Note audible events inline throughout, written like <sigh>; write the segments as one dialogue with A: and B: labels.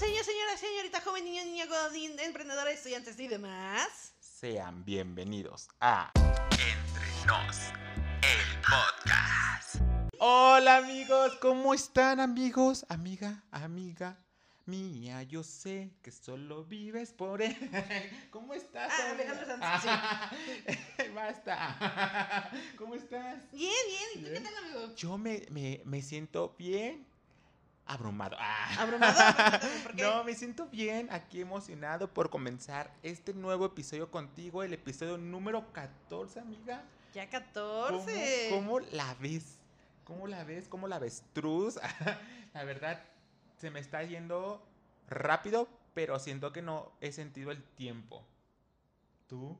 A: señor, señora, señorita, joven, niño, niña, godín, emprendedora, estudiantes y demás.
B: Sean bienvenidos a Entre Nos, el podcast. Hola amigos, ¿cómo están amigos? Amiga, amiga mía, yo sé que solo vives por él. <laughs> ¿Cómo estás?
A: Ah, Alejandro Sanz,
B: sí. <laughs> Basta. <laughs> ¿Cómo estás?
A: Bien, bien. ¿Y tú qué tal, amigo?
B: Yo me, me, me siento bien abrumado. Ah.
A: ¿Abrumado? ¿Por qué? <laughs>
B: No, me siento bien, aquí emocionado por comenzar este nuevo episodio contigo, el episodio número 14, amiga.
A: Ya
B: ¿Cómo,
A: 14.
B: cómo la ves? ¿Cómo la ves? ¿Cómo la ves? Truz? <laughs> la verdad, se me está yendo rápido, pero siento que no he sentido el tiempo. ¿Tú?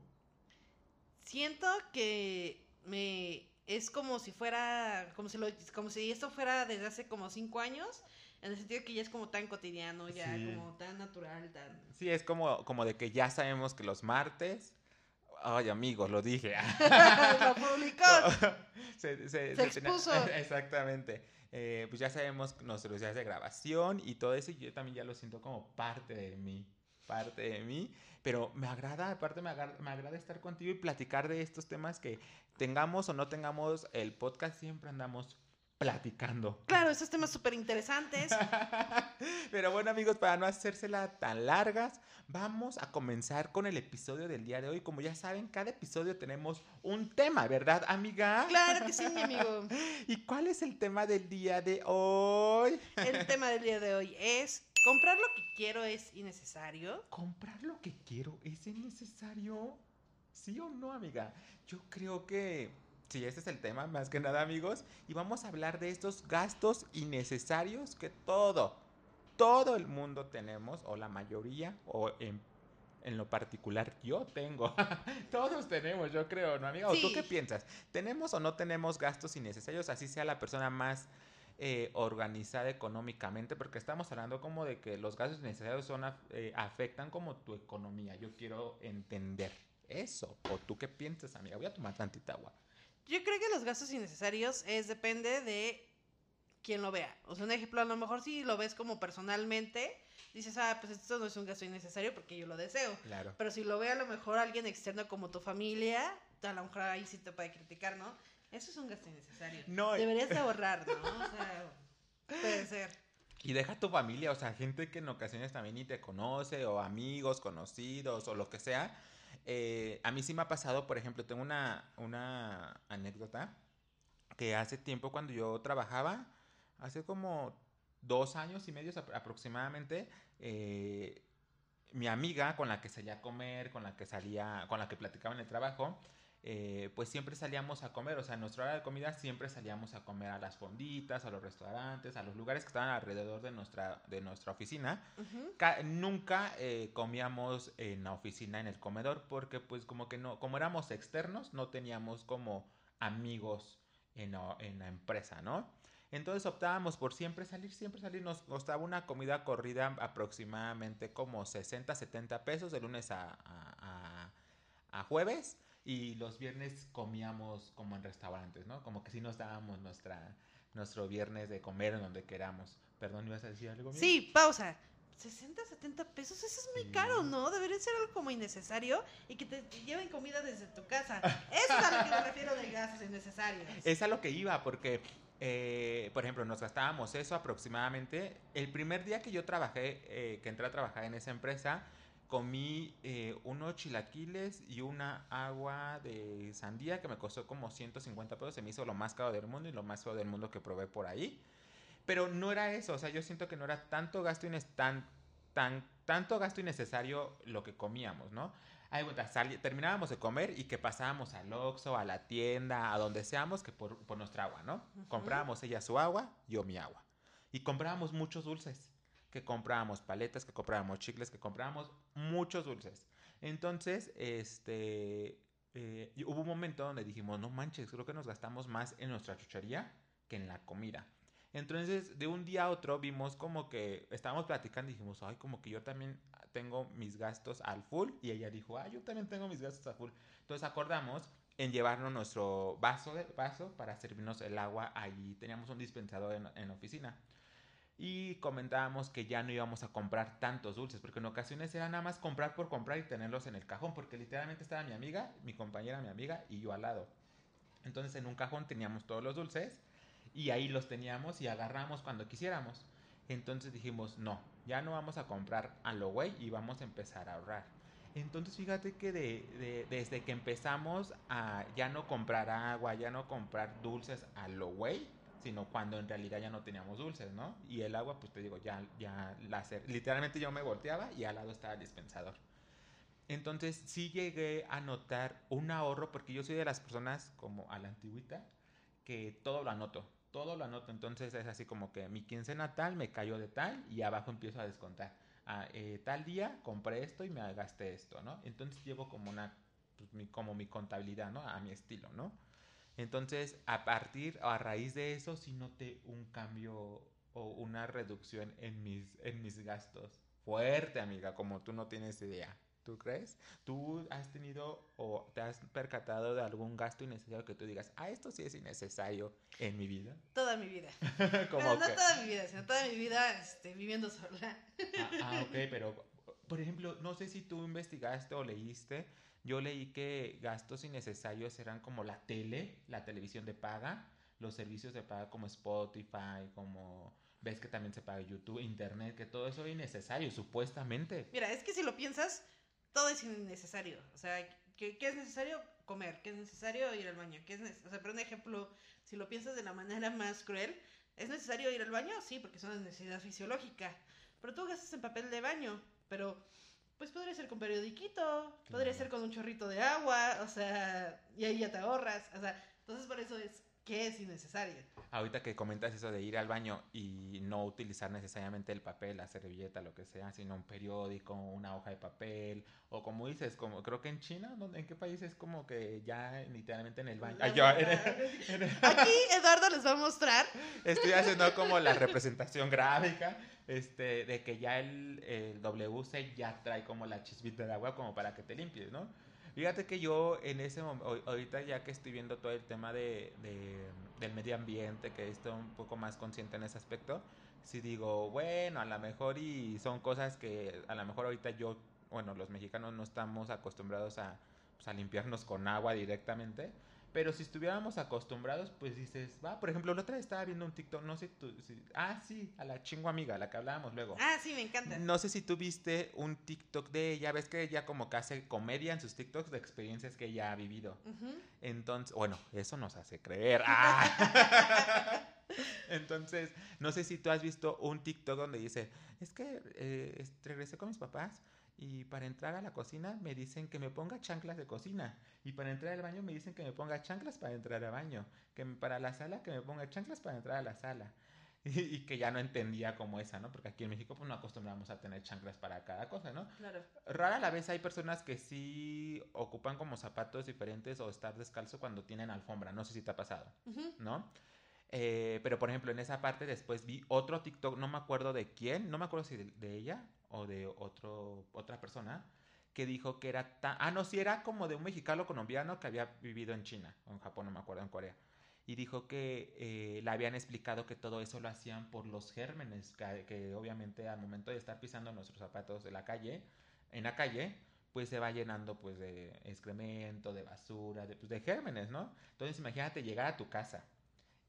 A: Siento que me es como si fuera, como si lo, como si esto fuera desde hace como cinco años, en el sentido que ya es como tan cotidiano, ya
B: Sí.
A: como tan natural, tan.
B: Sí, es como, como de que ya sabemos que los martes... Ay, amigos, lo dije. <laughs>
A: lo publicó. <laughs> <laughs>
B: se,
A: expuso.
B: Exactamente. Eh, pues ya sabemos nuestros días de grabación y todo eso. Y yo también ya lo siento como parte de mí. Parte de mí. Pero me agrada, aparte me agrada, me agrada estar contigo y platicar de estos temas que tengamos o no tengamos el podcast, siempre andamos platicando.
A: Claro, esos temas súper interesantes. <laughs>
B: Pero bueno amigos, para no hacérsela tan largas, vamos a comenzar con el episodio del día de hoy. Como ya saben, cada episodio tenemos un tema, ¿verdad, amiga?
A: Claro que sí, mi amigo. <laughs>
B: ¿Y cuál es el tema del día de hoy?
A: El tema del día de hoy es, ¿comprar lo que quiero es innecesario?
B: ¿Comprar lo que quiero es innecesario? ¿Sí o no, amiga? Yo creo que sí, ese es el tema, más que nada, amigos. Y vamos a hablar de estos gastos innecesarios que todo, todo el mundo tenemos, o la mayoría, o en, en lo particular yo tengo. <laughs> Todos tenemos, yo creo, ¿no, amiga? ¿O tú qué piensas? ¿Tenemos o no tenemos gastos innecesarios? Así sea la persona más eh, organizada económicamente, porque estamos hablando como de que los gastos innecesarios son, eh, afectan como tu economía. Yo quiero entender eso. ¿O tú qué piensas, amiga? Voy a tomar tantita agua.
A: Yo creo que los gastos innecesarios es depende de quién lo vea. O sea, un ejemplo, a lo mejor si lo ves como personalmente, dices, ah, pues esto no es un gasto innecesario porque yo lo deseo.
B: Claro.
A: Pero si lo ve a lo mejor alguien externo como tu familia, a lo mejor ahí sí te puede criticar, ¿no? Eso es un gasto innecesario.
B: No,
A: Deberías de ahorrar, ¿no? O sea, puede ser.
B: Y deja tu familia, o sea, gente que en ocasiones también ni te conoce, o amigos, conocidos, o lo que sea. Eh, a mí sí me ha pasado, por ejemplo, tengo una, una anécdota que hace tiempo cuando yo trabajaba, hace como dos años y medio apro- aproximadamente, eh, mi amiga con la que salía a comer, con la que salía, con la que platicaba en el trabajo, eh, pues siempre salíamos a comer, o sea, en nuestra hora de comida siempre salíamos a comer a las fonditas, a los restaurantes, a los lugares que estaban alrededor de nuestra, de nuestra oficina. Nunca eh, comíamos en la oficina, en el comedor, porque pues como que no, como éramos externos, no teníamos como amigos en la, en la empresa, ¿no? Entonces optábamos por siempre salir, siempre salir. Nos costaba una comida corrida aproximadamente como 60, 70 pesos de lunes a, a- a- a jueves. Y los viernes comíamos como en restaurantes, ¿no? Como que sí nos dábamos nuestra, nuestro viernes de comer en donde queramos. Perdón, ¿ibas a decir algo? Mía?
A: Sí, pausa. 60, 70 pesos, eso es muy
B: Sí.
A: caro, ¿no? Debería ser algo como innecesario y que te lleven comida desde tu casa. Eso es a lo que me refiero de gastos innecesarios.
B: Es a lo que iba, porque, eh, por ejemplo, nos gastábamos eso aproximadamente. El primer día que yo trabajé, eh, que entré a trabajar en esa empresa, comí eh, unos chilaquiles y una agua de sandía que me costó como 150 pesos. Se me hizo lo más caro del mundo y lo más caro del mundo que probé por ahí. Pero no era eso, o sea, yo siento que no era tanto gasto, ines- tan, tan, tanto gasto innecesario lo que comíamos, ¿no? Ay, sali- terminábamos de comer y que pasábamos al Oxxo, a la tienda, a donde seamos, que por, por nuestra agua, ¿no? Comprábamos ella su agua, yo mi agua. Y comprábamos muchos dulces, que comprábamos paletas, que comprábamos chicles, que comprábamos muchos dulces. Entonces, este, eh, hubo un momento donde dijimos, no manches, creo que nos gastamos más en nuestra chuchería que en la comida. Entonces, de un día a otro vimos como que estábamos platicando y dijimos, ay, como que yo también tengo mis gastos al full. Y ella dijo, ay, yo también tengo mis gastos al full. Entonces acordamos en llevarnos nuestro vaso, de, vaso para servirnos el agua allí. Teníamos un dispensador en, en oficina. Y comentábamos que ya no íbamos a comprar tantos dulces, porque en ocasiones era nada más comprar por comprar y tenerlos en el cajón, porque literalmente estaba mi amiga, mi compañera, mi amiga y yo al lado. Entonces en un cajón teníamos todos los dulces y ahí los teníamos y agarramos cuando quisiéramos. Entonces dijimos, no, ya no vamos a comprar a lo güey y vamos a empezar a ahorrar. Entonces fíjate que de, desde que empezamos a ya no comprar agua, ya no comprar dulces a lo güey, sino cuando en realidad ya no teníamos dulces, ¿no? Y el agua, pues te digo, ya, ya la literalmente yo me volteaba y al lado estaba el dispensador. Entonces sí llegué a notar un ahorro, porque yo soy de las personas como a la antigüita, que todo lo anoto, todo lo anoto. Entonces es así como que mi quincena tal me cayó de tal y abajo empiezo a descontar. Ah, eh, tal día compré esto y me gasté esto, ¿no? Entonces llevo como una, pues, mi, como mi contabilidad, ¿no? A mi estilo, ¿no? Entonces, a partir o a raíz de eso, sí noté un cambio o una reducción en mis, en mis gastos. Fuerte, amiga, como tú no tienes idea. ¿Tú crees? ¿Tú has tenido o te has percatado de algún gasto innecesario que tú digas, ah, esto sí es innecesario en mi vida?
A: Toda mi vida. <laughs> no toda mi vida, sino toda mi vida este, viviendo sola.
B: ah, ah, ok, <laughs> pero, por ejemplo, no sé si tú investigaste o leíste yo leí que gastos innecesarios eran como la tele, la televisión de paga, los servicios de paga como Spotify, como ves que también se paga YouTube, Internet, que todo eso es innecesario, supuestamente.
A: Mira, es que si lo piensas, todo es innecesario. O sea, ¿qué, es necesario? Comer, ¿qué es necesario? Ir al baño. ¿Qué es o sea, pero un ejemplo, si lo piensas de la manera más cruel, ¿es necesario ir al baño? Sí, porque es una necesidad fisiológica. Pero tú gastas en papel de baño, pero pues podría ser con periodiquito, podría ser con un chorrito de agua, o sea, y ahí ya te ahorras, o sea, entonces por eso es que es innecesario.
B: Ahorita que comentas eso de ir al baño y no utilizar necesariamente el papel, la servilleta, lo que sea, sino un periódico, una hoja de papel, o como dices, como creo que en China, ¿en qué país es como que ya literalmente en el baño? <laughs> Aquí
A: Eduardo les va a mostrar.
B: Estoy haciendo <laughs> como la representación gráfica este, de que ya el, el, WC ya trae como la chispita de agua como para que te limpies, ¿no? Fíjate que yo en ese momento, ahorita ya que estoy viendo todo el tema de, del medio ambiente, que estoy un poco más consciente en ese aspecto, si digo, bueno, a lo mejor y son cosas que a lo mejor ahorita yo, bueno, los mexicanos no estamos acostumbrados a, pues, a limpiarnos con agua directamente, pero si estuviéramos acostumbrados, pues dices, va, por ejemplo, la otra vez estaba viendo un TikTok, no sé tú, ah, sí, a la chingo amiga, la que hablábamos luego.
A: Ah, sí, me encanta.
B: No sé si tú viste un TikTok de ella, ves que ella como que hace comedia en sus TikToks de experiencias que ella ha vivido. Entonces, bueno, eso nos hace creer. Ah. <laughs> Entonces, no sé si tú has visto un TikTok donde dice, es que eh, regresé con mis papás y para entrar a la cocina me dicen que me ponga chanclas de cocina. Y para entrar al baño me dicen que me ponga chanclas para entrar al baño. Que para la sala que me ponga chanclas para entrar a la sala. <laughs> Y, que ya no entendía como esa, ¿no? Porque aquí en México pues no acostumbramos a tener chanclas para cada cosa, ¿no?
A: Claro.
B: Rara la vez hay personas que sí ocupan como zapatos diferentes o estar descalzo cuando tienen alfombra. No sé si te ha pasado, ¿no? Eh, pero por ejemplo, en esa parte después vi otro TikTok, no me acuerdo de quién, no me acuerdo si de ella o de otro, otra persona que dijo que era tan... Ah, no, sí, era como de un mexicano colombiano que había vivido en China, o en Japón, no me acuerdo, en Corea. Y dijo que eh, le habían explicado que todo eso lo hacían por los gérmenes, que, obviamente al momento de estar pisando nuestros zapatos en la calle, en la calle, pues se va llenando pues de excremento, de basura, de, pues, de gérmenes, ¿no? Entonces imagínate llegar a tu casa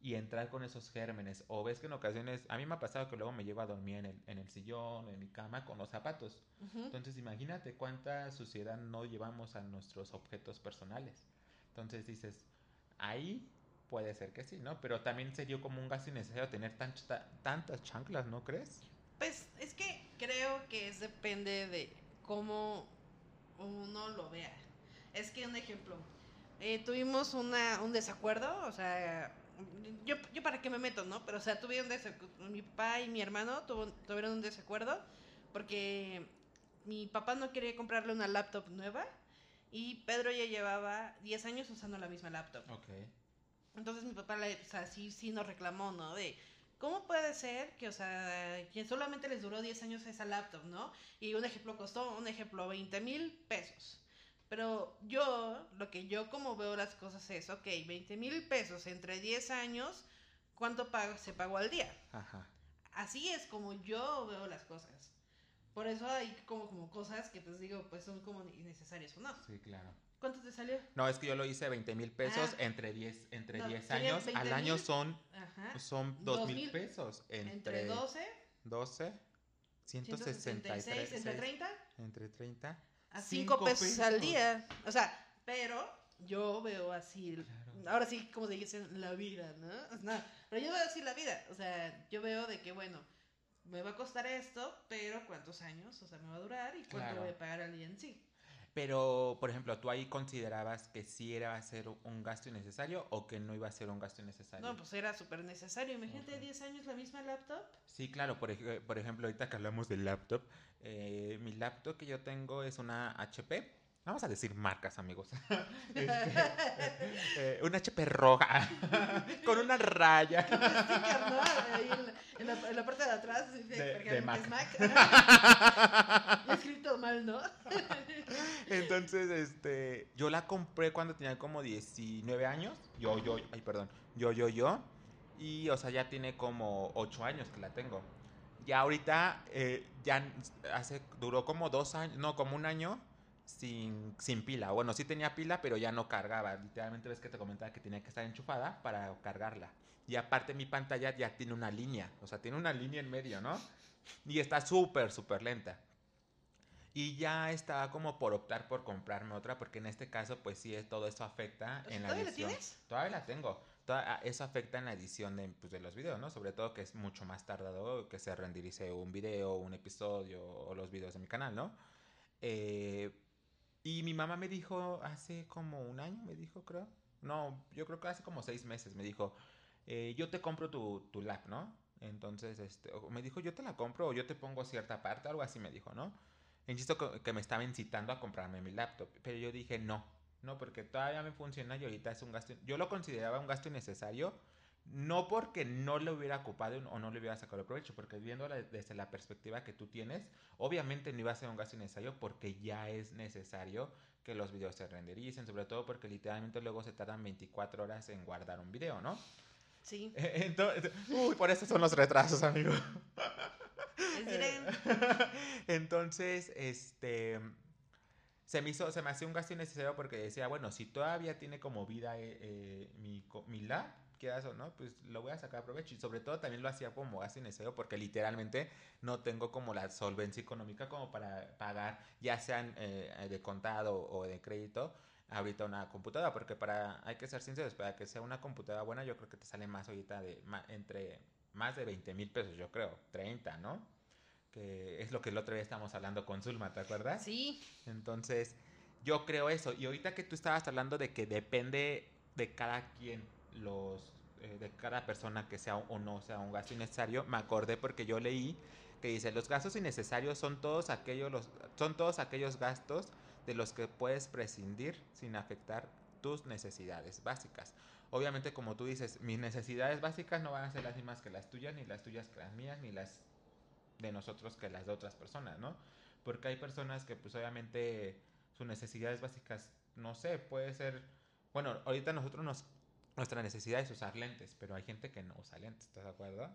B: y entrar con esos gérmenes. O ves que en ocasiones, a mí me ha pasado que luego me llevo a dormir en el, en el sillón, en mi cama, con los zapatos. Entonces imagínate cuánta suciedad no llevamos a nuestros objetos personales. Entonces dices, ahí puede ser que sí, ¿no? Pero también sería como un gasto innecesario tener tantas chanclas, ¿no crees?
A: Pues es que creo que es depende de cómo uno lo vea. Es que un ejemplo, eh, tuvimos una, un desacuerdo, o sea, yo, yo para qué me meto, ¿no? Pero, o sea, tuvieron mi papá y mi hermano tuvieron un desacuerdo porque mi papá no quería comprarle una laptop nueva y Pedro ya llevaba 10 años usando la misma laptop.
B: Ok.
A: Entonces mi papá, o sea, sí, sí nos reclamó, ¿no? De, ¿cómo puede ser que, o sea, que solamente les duró 10 años esa laptop, ¿no? Y un ejemplo costó, un ejemplo, 20 mil pesos. Pero yo, lo que yo como veo las cosas es, ok, 20 mil pesos entre 10 años, ¿cuánto se pagó al día?
B: Ajá.
A: así es como yo veo las cosas. Por eso hay como, como cosas que pues digo, pues son como innecesarias o no.
B: Sí, claro.
A: ¿Cuánto te salió?
B: No, es que yo lo hice 20 mil pesos
A: Ah.
B: entre 10 entre
A: No,
B: 10
A: serían
B: años.
A: 20
B: Al año son,
A: Ajá.
B: son
A: Dos
B: 2 mil pesos. Entre,
A: Entre 12,
B: 12,
A: 166,
B: 163.
A: entre 30
B: Entre 30.
A: A
B: Cinco
A: 5 pesos, al día. O sea, pero yo veo así,
B: Claro.
A: ahora sí, como se dice, la vida, ¿no? No, pero yo veo así la vida. O sea, yo veo de que, bueno, me va a costar esto, pero ¿cuántos años? O sea, me va a durar y cuánto
B: Claro.
A: voy a pagar al día en sí.
B: Pero, por ejemplo, ¿tú ahí considerabas que sí era a ser un gasto innecesario o que no iba a ser un gasto innecesario?
A: No, pues era súper necesario. Imagínate
B: Ok.
A: 10 años la misma laptop.
B: Sí, claro, por, ej- por ejemplo, ahorita que hablamos del laptop, eh, mi laptop que yo tengo es una HP. Vamos a decir marcas, amigos. <laughs> Este, eh, una HP roja, <laughs> con una raya.
A: Con <laughs> un sticker, ¿no? Ahí en la, en la- en la parte de atrás
B: De- de
A: es
B: Mac.
A: Mac. Escrito mal, ¿no?
B: Entonces, este, yo la compré cuando tenía como 19 años. Yo, yo, ay, perdón. Yo, yo, yo. Y, o sea, ya tiene como 8 años que la tengo. Ya ahorita, eh, ya hace, duró como dos años, no, como un año sin, sin pila. Bueno, sí tenía pila, pero ya no cargaba. Literalmente ves que te comentaba que tenía que estar enchufada para cargarla. Y aparte mi pantalla ya tiene una línea, o sea, tiene una línea en medio, ¿no? Y está súper, súper lenta. Y ya estaba como por optar por comprarme otra, porque en este caso, pues sí, es- todo eso afecta en la
A: ¿todavía la tienes?
B: Todavía la tengo. Toda- eso afecta en la edición de, pues, de los videos, ¿no? Sobre todo que es mucho más tardado que se renderice un video, un episodio o los videos de mi canal, ¿no? Eh, y mi mamá me dijo hace como un año, me dijo, creo. No, yo creo que hace como seis meses me dijo, eh, yo te compro tu, tu lap, ¿no? Entonces, este, me dijo, yo te la compro o yo te pongo cierta parte, algo así me dijo, ¿no? Insisto que, que me estaba incitando a comprarme mi laptop, pero yo dije, no, no, porque todavía me funciona y ahorita es un gasto, yo lo consideraba un gasto innecesario, no porque no lo hubiera ocupado o no le hubiera sacado provecho, porque viéndola desde la perspectiva que tú tienes, obviamente no iba a ser un gasto innecesario porque ya es necesario que los videos se rendericen, sobre todo porque literalmente luego se tardan 24 horas en guardar un video, ¿no?
A: Sí. <laughs>
B: Entonces, uy, por eso son los retrasos, amigo. <laughs> Entonces, este se me hizo, se me hacía un gasto innecesario porque decía, bueno, si todavía tiene como vida eh, eh, mi, mi lab, o no, pues lo voy a sacar provecho. Y sobre todo también lo hacía como gasto innecesario porque literalmente no tengo como la solvencia económica como para pagar, ya sean eh, de contado o de crédito, ahorita una computadora. Porque para, hay que ser sinceros, para que sea una computadora buena, yo creo que te sale más ahorita de, ma- entre más de 20 mil pesos, yo creo, 30, ¿no? Que es lo que el otro día estábamos hablando con Zulma, ¿te acuerdas?
A: Sí.
B: Entonces, yo creo eso. Y ahorita que tú estabas hablando de que depende de cada quien, los, eh, de cada persona que sea o no sea un gasto innecesario, me acordé porque yo leí que dice, los gastos innecesarios son todos aquellos, los, son todos aquellos gastos de los que puedes prescindir sin afectar tus necesidades básicas. Obviamente, como tú dices, mis necesidades básicas no van a ser las mismas que las tuyas, ni las tuyas que las mías, ni las de nosotros que las de otras personas, ¿no? Porque hay personas que pues obviamente sus necesidades básicas, no sé, puede ser, bueno, ahorita nosotros nos, nuestra necesidad es usar lentes, pero hay gente que no usa lentes, ¿estás de acuerdo?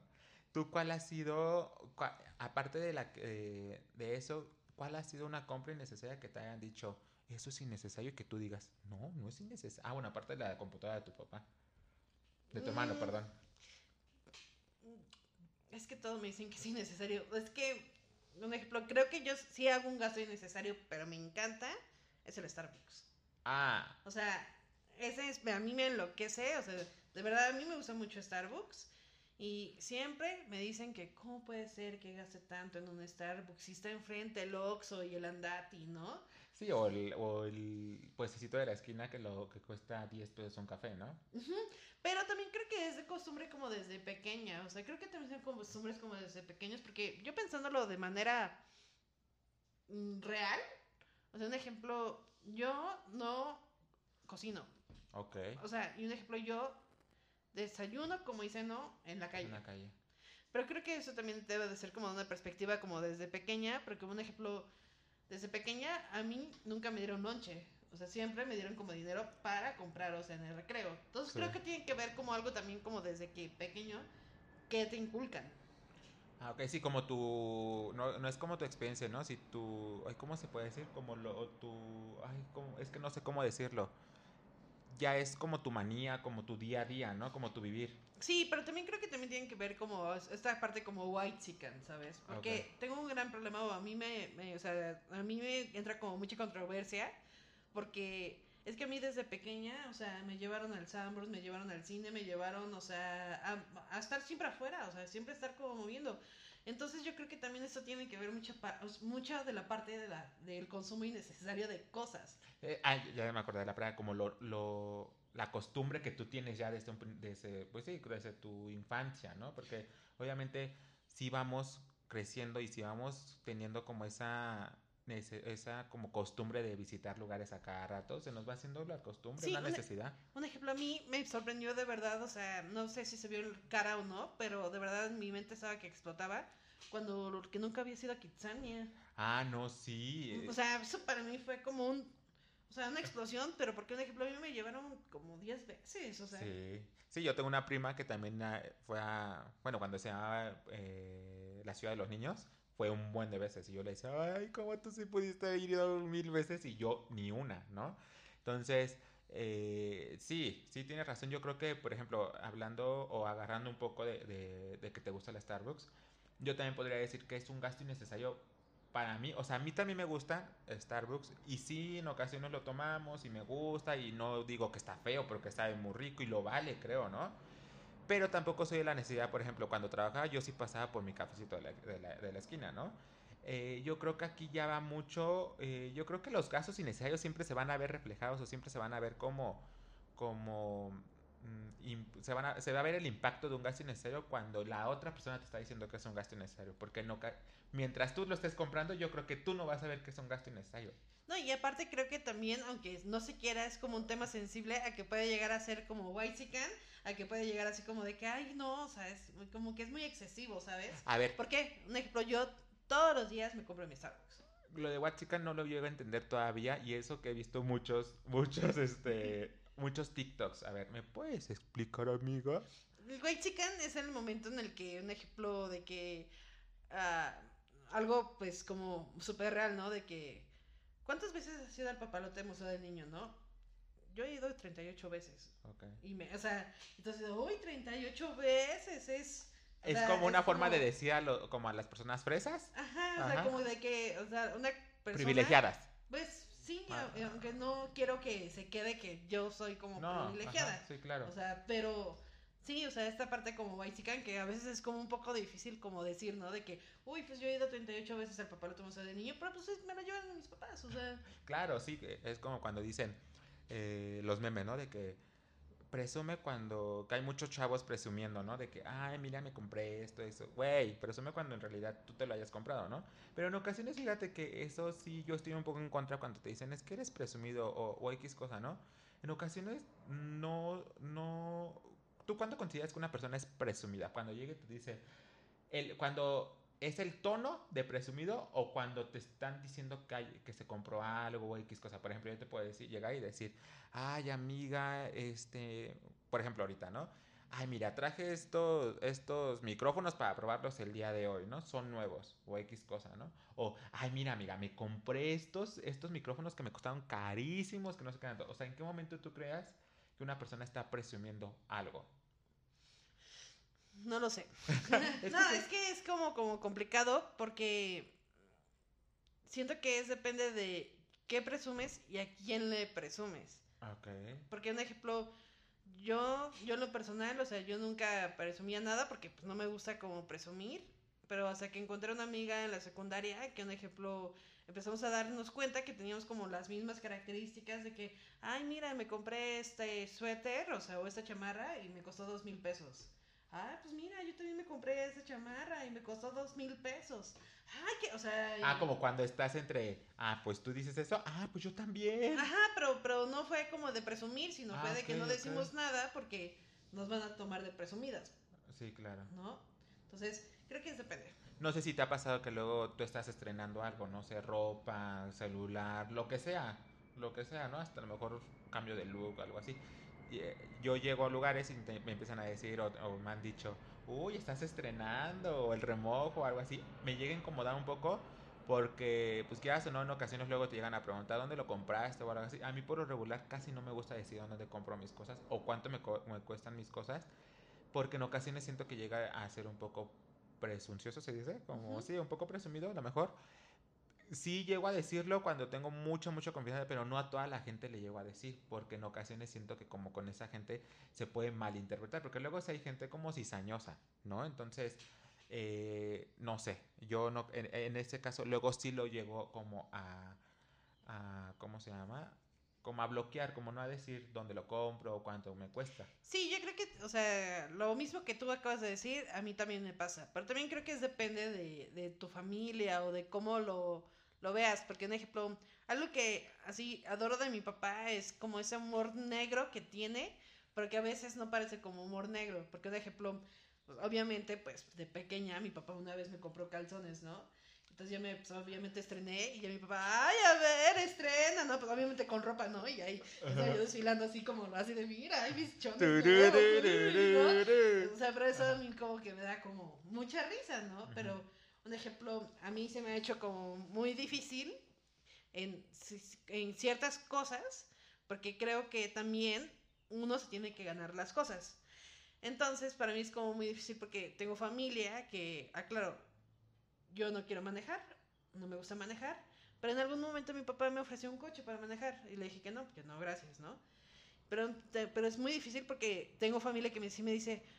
B: ¿Tú cuál ha sido, aparte de, la, que- de eso, cuál ha sido una compra innecesaria que te hayan dicho, eso es innecesario y que tú digas, no, no es innecesario? Ah, bueno, aparte de la computadora de tu papá, de tu hermano,
A: Mm.
B: perdón.
A: Es que todo me dicen que es innecesario. Es que, un ejemplo, creo que yo sí hago un gasto innecesario, pero me encanta, es el Starbucks.
B: Ah,
A: O sea, ese es, a mí me enloquece, o sea, de verdad a mí me gusta mucho Starbucks. Y siempre me dicen que cómo puede ser que gaste tanto en un Starbucks si está enfrente el Oxxo y el Andati, ¿no?
B: Sí, o el, o el puestecito de la esquina que lo que cuesta 10 pesos un café, ¿no?
A: Pero también creo que es de costumbre como desde pequeña. O sea, creo que también son costumbres como desde pequeños. Porque yo pensándolo de manera mm, real. O sea, un ejemplo, yo no cocino.
B: Ok.
A: O sea, y un ejemplo, yo desayuno como hice no en la calle.
B: En la calle.
A: Pero creo que eso también debe de ser como una perspectiva como desde pequeña, porque un ejemplo, desde pequeña a mí nunca me dieron lonche. O sea, siempre me dieron como dinero para comprar, o sea, en el recreo. Entonces
B: Sí.
A: creo que tiene que ver como algo también como desde que pequeño que te inculcan.
B: Ah, ok, sí, como tu... No, no es como tu experiencia, ¿no? Si tu... Ay, ¿cómo se puede decir? Como lo... Tu... Ay, ¿cómo? es que no sé cómo decirlo. Ya es como tu manía, como tu día a día, ¿no? Como tu vivir.
A: Sí, pero también creo que también tienen que ver como esta parte como white chicken, ¿sabes? Porque
B: Ok.
A: tengo un gran problema, o a mí me, me- o sea, a mí me entra como mucha controversia, porque es que a mí desde pequeña, o sea, me llevaron al Sambros, me llevaron al cine, me llevaron, o sea, a, a estar siempre afuera, o sea, siempre estar como moviendo. Entonces yo creo que también esto tiene que ver mucha, mucha de la parte de la, del consumo innecesario de cosas.
B: Ah, ya me acordé de la palabra, como lo, lo, la costumbre que tú tienes ya desde, un prin- desde, pues sí, desde tu infancia, ¿no? Porque obviamente si vamos creciendo y si vamos teniendo como esa, esa como costumbre de visitar lugares a cada rato, se nos va haciendo la costumbre,
A: Sí,
B: la necesidad.
A: Un ejemplo, a mí me sorprendió de verdad, o sea, no sé si se vio en cara o no, pero de verdad mi mente estaba que explotaba cuando que nunca había sido a Kitsania.
B: Ah, no, sí. eh,
A: O sea, eso para mí fue como un, o sea, una explosión, pero porque un ejemplo a mí me llevaron como 10 veces, o sea.
B: Sí, sí, yo tengo una prima que también ah, fue a, bueno, cuando se llamaba eh, La Ciudad de los Niños, fue un buen de veces. Y yo le decía, ay, ¿cómo tú sí pudiste haber ido mil veces? Y yo ni una, ¿no? Entonces, eh, sí, sí tienes razón. Yo creo que, por ejemplo, hablando o agarrando un poco de, de- que te gusta la Starbucks, yo también podría decir que es un gasto innecesario para mí. O sea, a mí también me gusta Starbucks y sí, en ocasiones lo tomamos y me gusta y no digo que está feo, pero que sabe muy rico y lo vale, creo, ¿no? Pero tampoco soy de la necesidad, por ejemplo, cuando trabajaba yo sí pasaba por mi cafecito de la, de la- esquina, ¿no? Eh, yo creo que aquí ya va mucho, eh, yo creo que los gastos innecesarios siempre se van a ver reflejados o siempre se van a ver como, como, se, van a- se va a ver el impacto de un gasto innecesario cuando la otra persona te está diciendo que es un gasto innecesario, porque no, mientras tú lo estés comprando, yo creo que tú no vas a ver que es un gasto innecesario.
A: No, y aparte creo que también, aunque no se quiera, es como un tema sensible a que puede llegar a ser como white a que puede llegar así como de que, ay, no, o sea, es como que es muy excesivo, ¿sabes?
B: A ver,
A: ¿Por qué? Un ejemplo, yo todos los días me compro mi Starbucks.
B: lo de Huachica no lo llego a entender todavía y eso que he visto muchos, muchos, este, muchos TikToks. A ver, ¿me puedes explicar, amiga?
A: El white chicken es el momento en el que, un ejemplo de que ah, algo pues como súper real, ¿no? De que, ¿cuántas veces has ido al papalote museo del niño, no? Yo he ido 38 veces.
B: Ok.
A: Y me, o sea, entonces, uy, 38 veces es... o
B: Es
A: sea,
B: como una forma de decir a, lo- como a las personas fresas,
A: Ajá, o sea, como de que, o sea, una persona...
B: privilegiadas.
A: Pues sí,
B: Ah.
A: a- aunque no quiero que se quede que yo soy como
B: No,
A: privilegiada.
B: ajá, sí, claro.
A: O sea, pero sí, o sea, esta parte como Baizican que a veces es como un poco difícil como decir, ¿no? De que, uy, pues yo he ido 38 veces al papalote museo de niño, pero pues es- me lo llevan mis papás, o sea.
B: Claro, sí, es como cuando dicen eh, los memes, ¿no? De que presume cuando, hay muchos chavos presumiendo, ¿no? De que, ay, mira, me compré esto, eso. Güey, presume cuando en realidad tú te lo hayas comprado, ¿no? Pero en ocasiones, fíjate que eso sí, yo estoy un poco en contra cuando te dicen, es que eres presumido o, o X cosa, ¿no? En ocasiones, no, no... ¿Tú cuándo consideras que una persona es presumida? Cuando llegue y te dice, el, cuando es el tono de presumido o cuando te están diciendo que, hay- que se compró algo o X cosa. Por ejemplo, yo te puedo decir, llegar y decir, ay amiga, este, por ejemplo ahorita, ¿no? Ay, mira, traje estos, estos micrófonos para probarlos el día de hoy, ¿no? Son nuevos o X cosa, ¿no? O, ay, mira, amiga, me compré estos, estos micrófonos que me costaron carísimos, que no sé qué. tanto". O sea, ¿en qué momento tú creas que una persona está presumiendo algo?
A: No lo sé. <laughs>
B: Es
A: no,
B: que
A: es que es como, como complicado porque siento que es depende de qué presumes y a quién le presumes.
B: Ok.
A: Porque un ejemplo, yo, yo en lo personal, o sea, yo nunca presumía nada porque pues no me gusta como presumir, pero hasta que encontré una amiga en la secundaria que un ejemplo empezamos a darnos cuenta que teníamos como las mismas características de que, ay, mira, me compré este suéter, o sea, o esta chamarra y me costó dos mil pesos. Ah, pues mira, yo también me compré esa chamarra y me costó dos mil pesos. Ay, que, o sea...
B: Ah, como cuando estás entre, ah, pues tú dices eso, ah, pues yo también.
A: Ajá, pero, pero no fue como de presumir, sino
B: Ah,
A: fue de que no decimos nada porque nos van a tomar de presumidas,
B: Sí, claro.
A: ¿no? Entonces, creo que es depende.
B: No sé si te ha pasado que luego tú estás estrenando algo, no sé, ropa, celular, lo que sea, lo que sea, ¿no? Hasta a lo mejor cambio de look, algo así. Eh, yo llego a lugares y me empiezan a decir o, o me han dicho, uy, estás estrenando, o el remojo, o algo así, me llega a incomodar un poco porque, pues quieras o no, en ocasiones luego te llegan a preguntar dónde lo compraste o algo así. A mí por lo regular casi no me gusta decir dónde compro mis cosas o cuánto me, me cuestan mis cosas, porque en ocasiones siento que llega a ser un poco presuncioso, se dice, como, sí, un poco presumido, a lo mejor. Sí llego a decirlo cuando tengo mucha, mucha confianza, pero no a toda la gente le llego a decir, porque en ocasiones siento que como con esa gente se puede malinterpretar, porque luego si hay gente como cizañosa, ¿no? Entonces, eh, no sé, yo no, en, en, este caso luego sí lo llego como a, a, ¿cómo se llama? Como a bloquear, como no a decir dónde lo compro o cuánto me cuesta.
A: Sí, yo creo que, o sea, lo mismo que tú acabas de decir, a mí también me pasa, pero también creo que es depende de, de tu familia o de cómo lo, lo veas, porque un ejemplo, algo que así adoro de mi papá es como ese humor negro que tiene, pero que a veces no parece como humor negro, porque un ejemplo, pues, obviamente, pues de pequeña mi papá una vez me compró calzones, ¿no? Entonces yo me, pues, obviamente estrené y ya mi papá, ay, a ver, estrena, ¿no? Pues obviamente con ropa, ¿no? Y ahí estaba yo desfilando así como así de, mira, ay, mis chones ¿no? O sea, pero eso a mí como que me da como mucha risa, ¿no? Pero un ejemplo, a mí se me ha hecho como muy difícil en, en ciertas cosas, porque creo que también uno se tiene que ganar las cosas. Entonces, para mí es como muy difícil porque tengo familia que, aclaro, yo no quiero manejar, no me gusta manejar, pero en algún momento mi papá me ofreció un coche para manejar y le dije que no, que no, gracias, ¿no? Pero, pero es muy difícil porque tengo familia que me, sí me dice, ¿por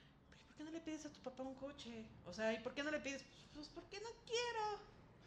A: qué no le pides a tu papá un coche? O sea, ¿y por qué no le pides? Pues porque no quiero.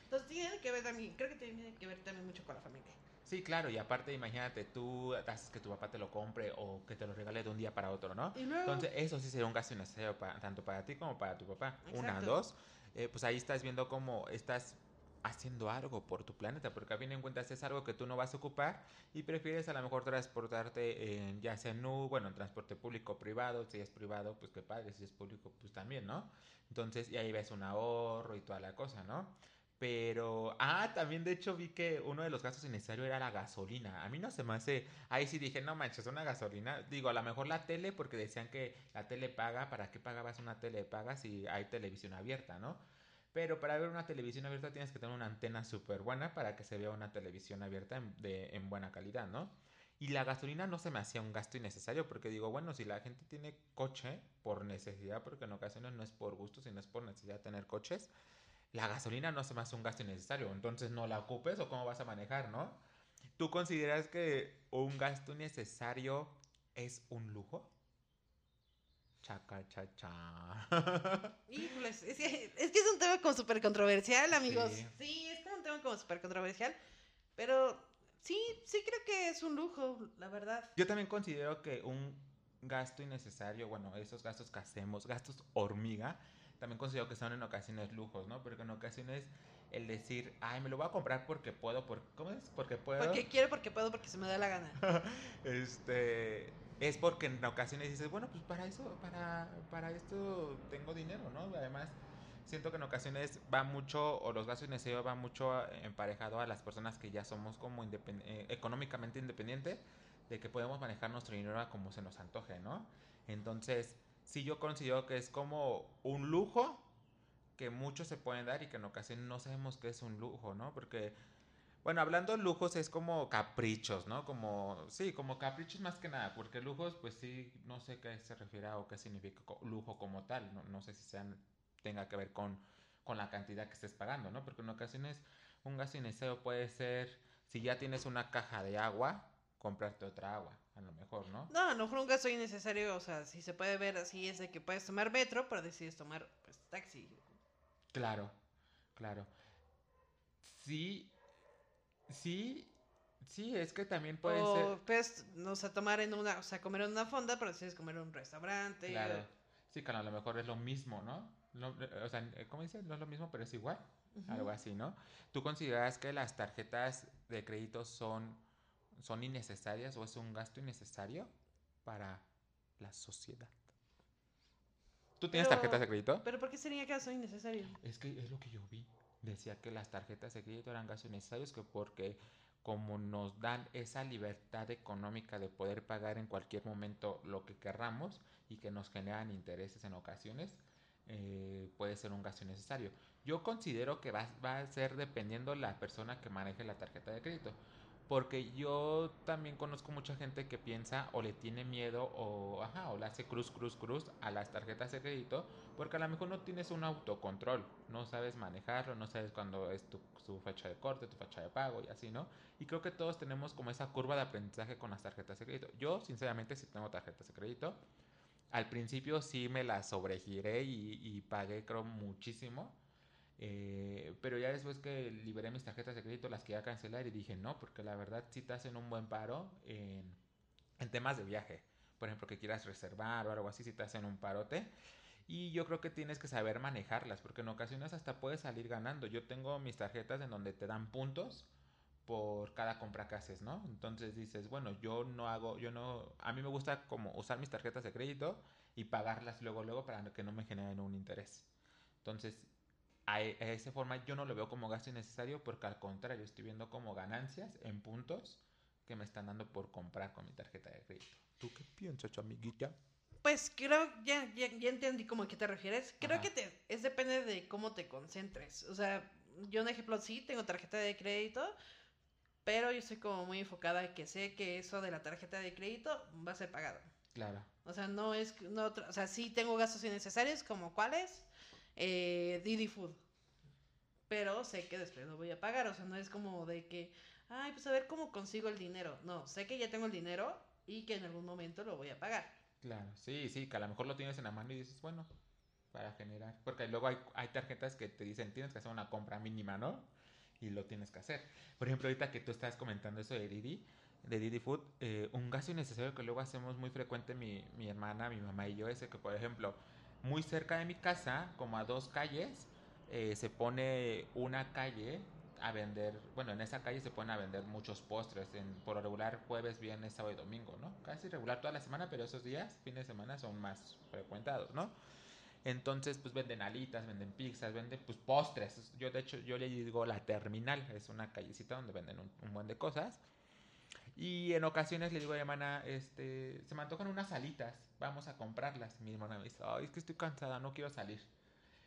A: Entonces tiene que ver también, creo que tiene que ver también mucho con la familia.
B: Sí, claro, y aparte imagínate, tú haces que tu papá te lo compre o que te lo regale de un día para otro, ¿no?
A: Y luego,
B: Entonces, eso sí sería un gasto innecesario para, tanto para ti como para tu papá. Una,
A: Exacto.
B: dos, eh, pues ahí estás viendo cómo estás haciendo algo por tu planeta, porque a fin de cuentas es algo que tú no vas a ocupar y prefieres a lo mejor transportarte en, ya sea en U, bueno, en transporte público o privado, si es privado, pues que padre, si es público, pues también, ¿no? Entonces, y ahí ves un ahorro y toda la cosa, ¿no? Pero, ah, también de hecho vi que uno de los gastos innecesarios era la gasolina. A mí no se me hace, ahí sí dije, no manches, una gasolina. Digo, a lo mejor la tele, porque decían que la tele paga, ¿para qué pagabas una tele paga si hay televisión abierta, no? Pero para ver una televisión abierta tienes que tener una antena súper buena para que se vea una televisión abierta en, de, en buena calidad, ¿no? Y la gasolina no se me hacía un gasto innecesario porque digo, bueno, si la gente tiene coche por necesidad, porque en ocasiones no es por gusto, sino es por necesidad tener coches, la gasolina no se me hace un gasto innecesario, entonces no la ocupes o cómo vas a manejar, ¿no? ¿Tú consideras que un gasto innecesario es un lujo? Chaca, cha, cha. <laughs>
A: Híjoles, es que, es que es un tema como súper controversial, amigos.
B: Sí.
A: Sí. es como un tema como súper controversial, pero sí, sí creo que es un lujo, la verdad.
B: Yo también considero que un gasto innecesario, bueno, esos gastos que hacemos, gastos hormiga, también considero que son en ocasiones lujos, ¿no? Porque en ocasiones el decir, ay, me lo voy a comprar porque puedo, por, ¿cómo es? Porque puedo.
A: Porque quiero, porque puedo, porque se me da la gana. <laughs>
B: este es porque en ocasiones dices, bueno, pues para eso, para, para esto tengo dinero, ¿no? Además, siento que en ocasiones va mucho, o los gastos innecesarios van mucho emparejado a las personas que ya somos como eh, económicamente independientes, de que podemos manejar nuestro dinero como se nos antoje, ¿no? Entonces, sí yo considero que es como un lujo que muchos se pueden dar y que en ocasiones no sabemos qué es un lujo, ¿no? Porque bueno, hablando de lujos es como caprichos, ¿no? Como, sí, como caprichos más que nada, porque lujos, pues sí, no sé qué se refiere o qué significa lujo como tal, no, no sé si sean, tenga que ver con, con la cantidad que estés pagando, ¿no? Porque en ocasiones un gasto innecesario puede ser, si ya tienes una caja de agua, comprarte otra agua, a lo mejor, ¿no?
A: No, a lo mejor un gasto innecesario, o sea, si se puede ver así, es de que puedes tomar metro, pero decides tomar, pues, taxi.
B: Claro, claro. Sí, sí, sí, es que también puede
A: o
B: ser...
A: puedes, no sé, tomar en una, o sea, comer en una fonda, pero decides comer en un restaurante.
B: Claro. Sí, que a lo mejor es lo mismo, ¿no? O sea, ¿cómo dice? No es lo mismo, pero es igual. Algo así, ¿no? ¿Tú consideras que las tarjetas de crédito son, son innecesarias o es un gasto innecesario para la sociedad? ¿Tú tienes
A: Pero-
B: tarjetas de crédito?
A: Pero ¿por qué sería gasto innecesario?
B: Es que es lo que yo vi. Decía que las tarjetas de crédito eran gastos innecesarios que porque como nos dan esa libertad económica de poder pagar en cualquier momento lo que querramos y que nos generan intereses en ocasiones, eh, puede ser un gasto innecesario. Yo considero que va, va a ser dependiendo la persona que maneje la tarjeta de crédito. Porque yo también conozco mucha gente que piensa o le tiene miedo o, ajá, o le hace cruz, cruz, cruz a las tarjetas de crédito porque a lo mejor no tienes un autocontrol, no sabes manejarlo, no sabes cuándo es tu, fecha de corte, tu fecha de pago y así, ¿no? Y creo que todos tenemos como esa curva de aprendizaje con las tarjetas de crédito. Yo, sinceramente, sí tengo tarjetas de crédito. Al principio sí me las sobregiré y, y pagué, creo, muchísimo eh, pero ya después que liberé mis tarjetas de crédito las quería cancelar y dije no, porque la verdad sí te hacen un buen paro en, en temas de viaje. Por ejemplo, que quieras reservar o algo así, si te hacen un parote. Y yo creo que tienes que saber manejarlas, porque en ocasiones hasta puedes salir ganando. Yo tengo mis tarjetas en donde te dan puntos por cada compra que haces, ¿no? Entonces dices, bueno, yo no hago, yo no, a mí me gusta como usar mis tarjetas de crédito y pagarlas luego, luego para que no me generen un interés. Entonces, a, esa forma yo no lo veo como gasto innecesario porque al contrario estoy viendo como ganancias en puntos que me están dando por comprar con mi tarjeta de crédito. ¿Tú qué piensas, amiguita?
A: Pues creo, ya, ya, ya entendí cómo a qué te refieres. Creo que te, es depende de cómo te concentres. O sea, yo un ejemplo, sí, tengo tarjeta de crédito, pero yo estoy como muy enfocada en que sé que eso de la tarjeta de crédito va a ser pagado.
B: Claro.
A: O sea, no es, no, o sea, sí tengo gastos innecesarios como cuáles, eh, Didi Food. Pero sé que después lo voy a pagar, o sea, no es como de que, ay, pues a ver cómo consigo el dinero. No, sé que ya tengo el dinero y que en algún momento lo voy a pagar.
B: Claro, sí, sí, que a lo mejor lo tienes en la mano y dices, bueno, para generar. Porque luego hay, hay tarjetas que te dicen, tienes que hacer una compra mínima, ¿no? Y lo tienes que hacer. Por ejemplo, ahorita que tú estás comentando eso de Didi, de Didi Food, eh, un gasto innecesario que luego hacemos muy frecuente mi, mi hermana, mi mamá y yo, ese que, por ejemplo, muy cerca de mi casa, como a dos calles, eh, se pone una calle a vender, bueno, en esa calle se ponen a vender muchos postres, en, por regular jueves, viernes, sábado y domingo, ¿no? Casi regular toda la semana, pero esos días, fines de semana, son más frecuentados, ¿no? Entonces, pues venden alitas, venden pizzas, venden pues postres. Yo, de hecho, yo le digo la terminal, es una callecita donde venden un, un buen de cosas. Y en ocasiones le digo a mi hermana, este, se me antojan unas alitas, vamos a comprarlas. Mi hermana me dice, ay, es que estoy cansada, no quiero salir.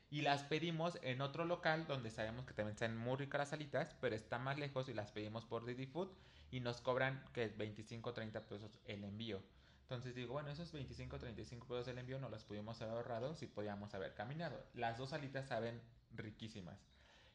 B: Y las pedimos en otro local donde sabemos que también están muy ricas las alitas, pero está más lejos y las pedimos por Didi Food y nos cobran que 25 o 30 pesos el envío. Entonces digo, bueno, esos 25 o 35 pesos el envío no las pudimos haber ahorrado si podíamos haber caminado. Las dos alitas saben riquísimas.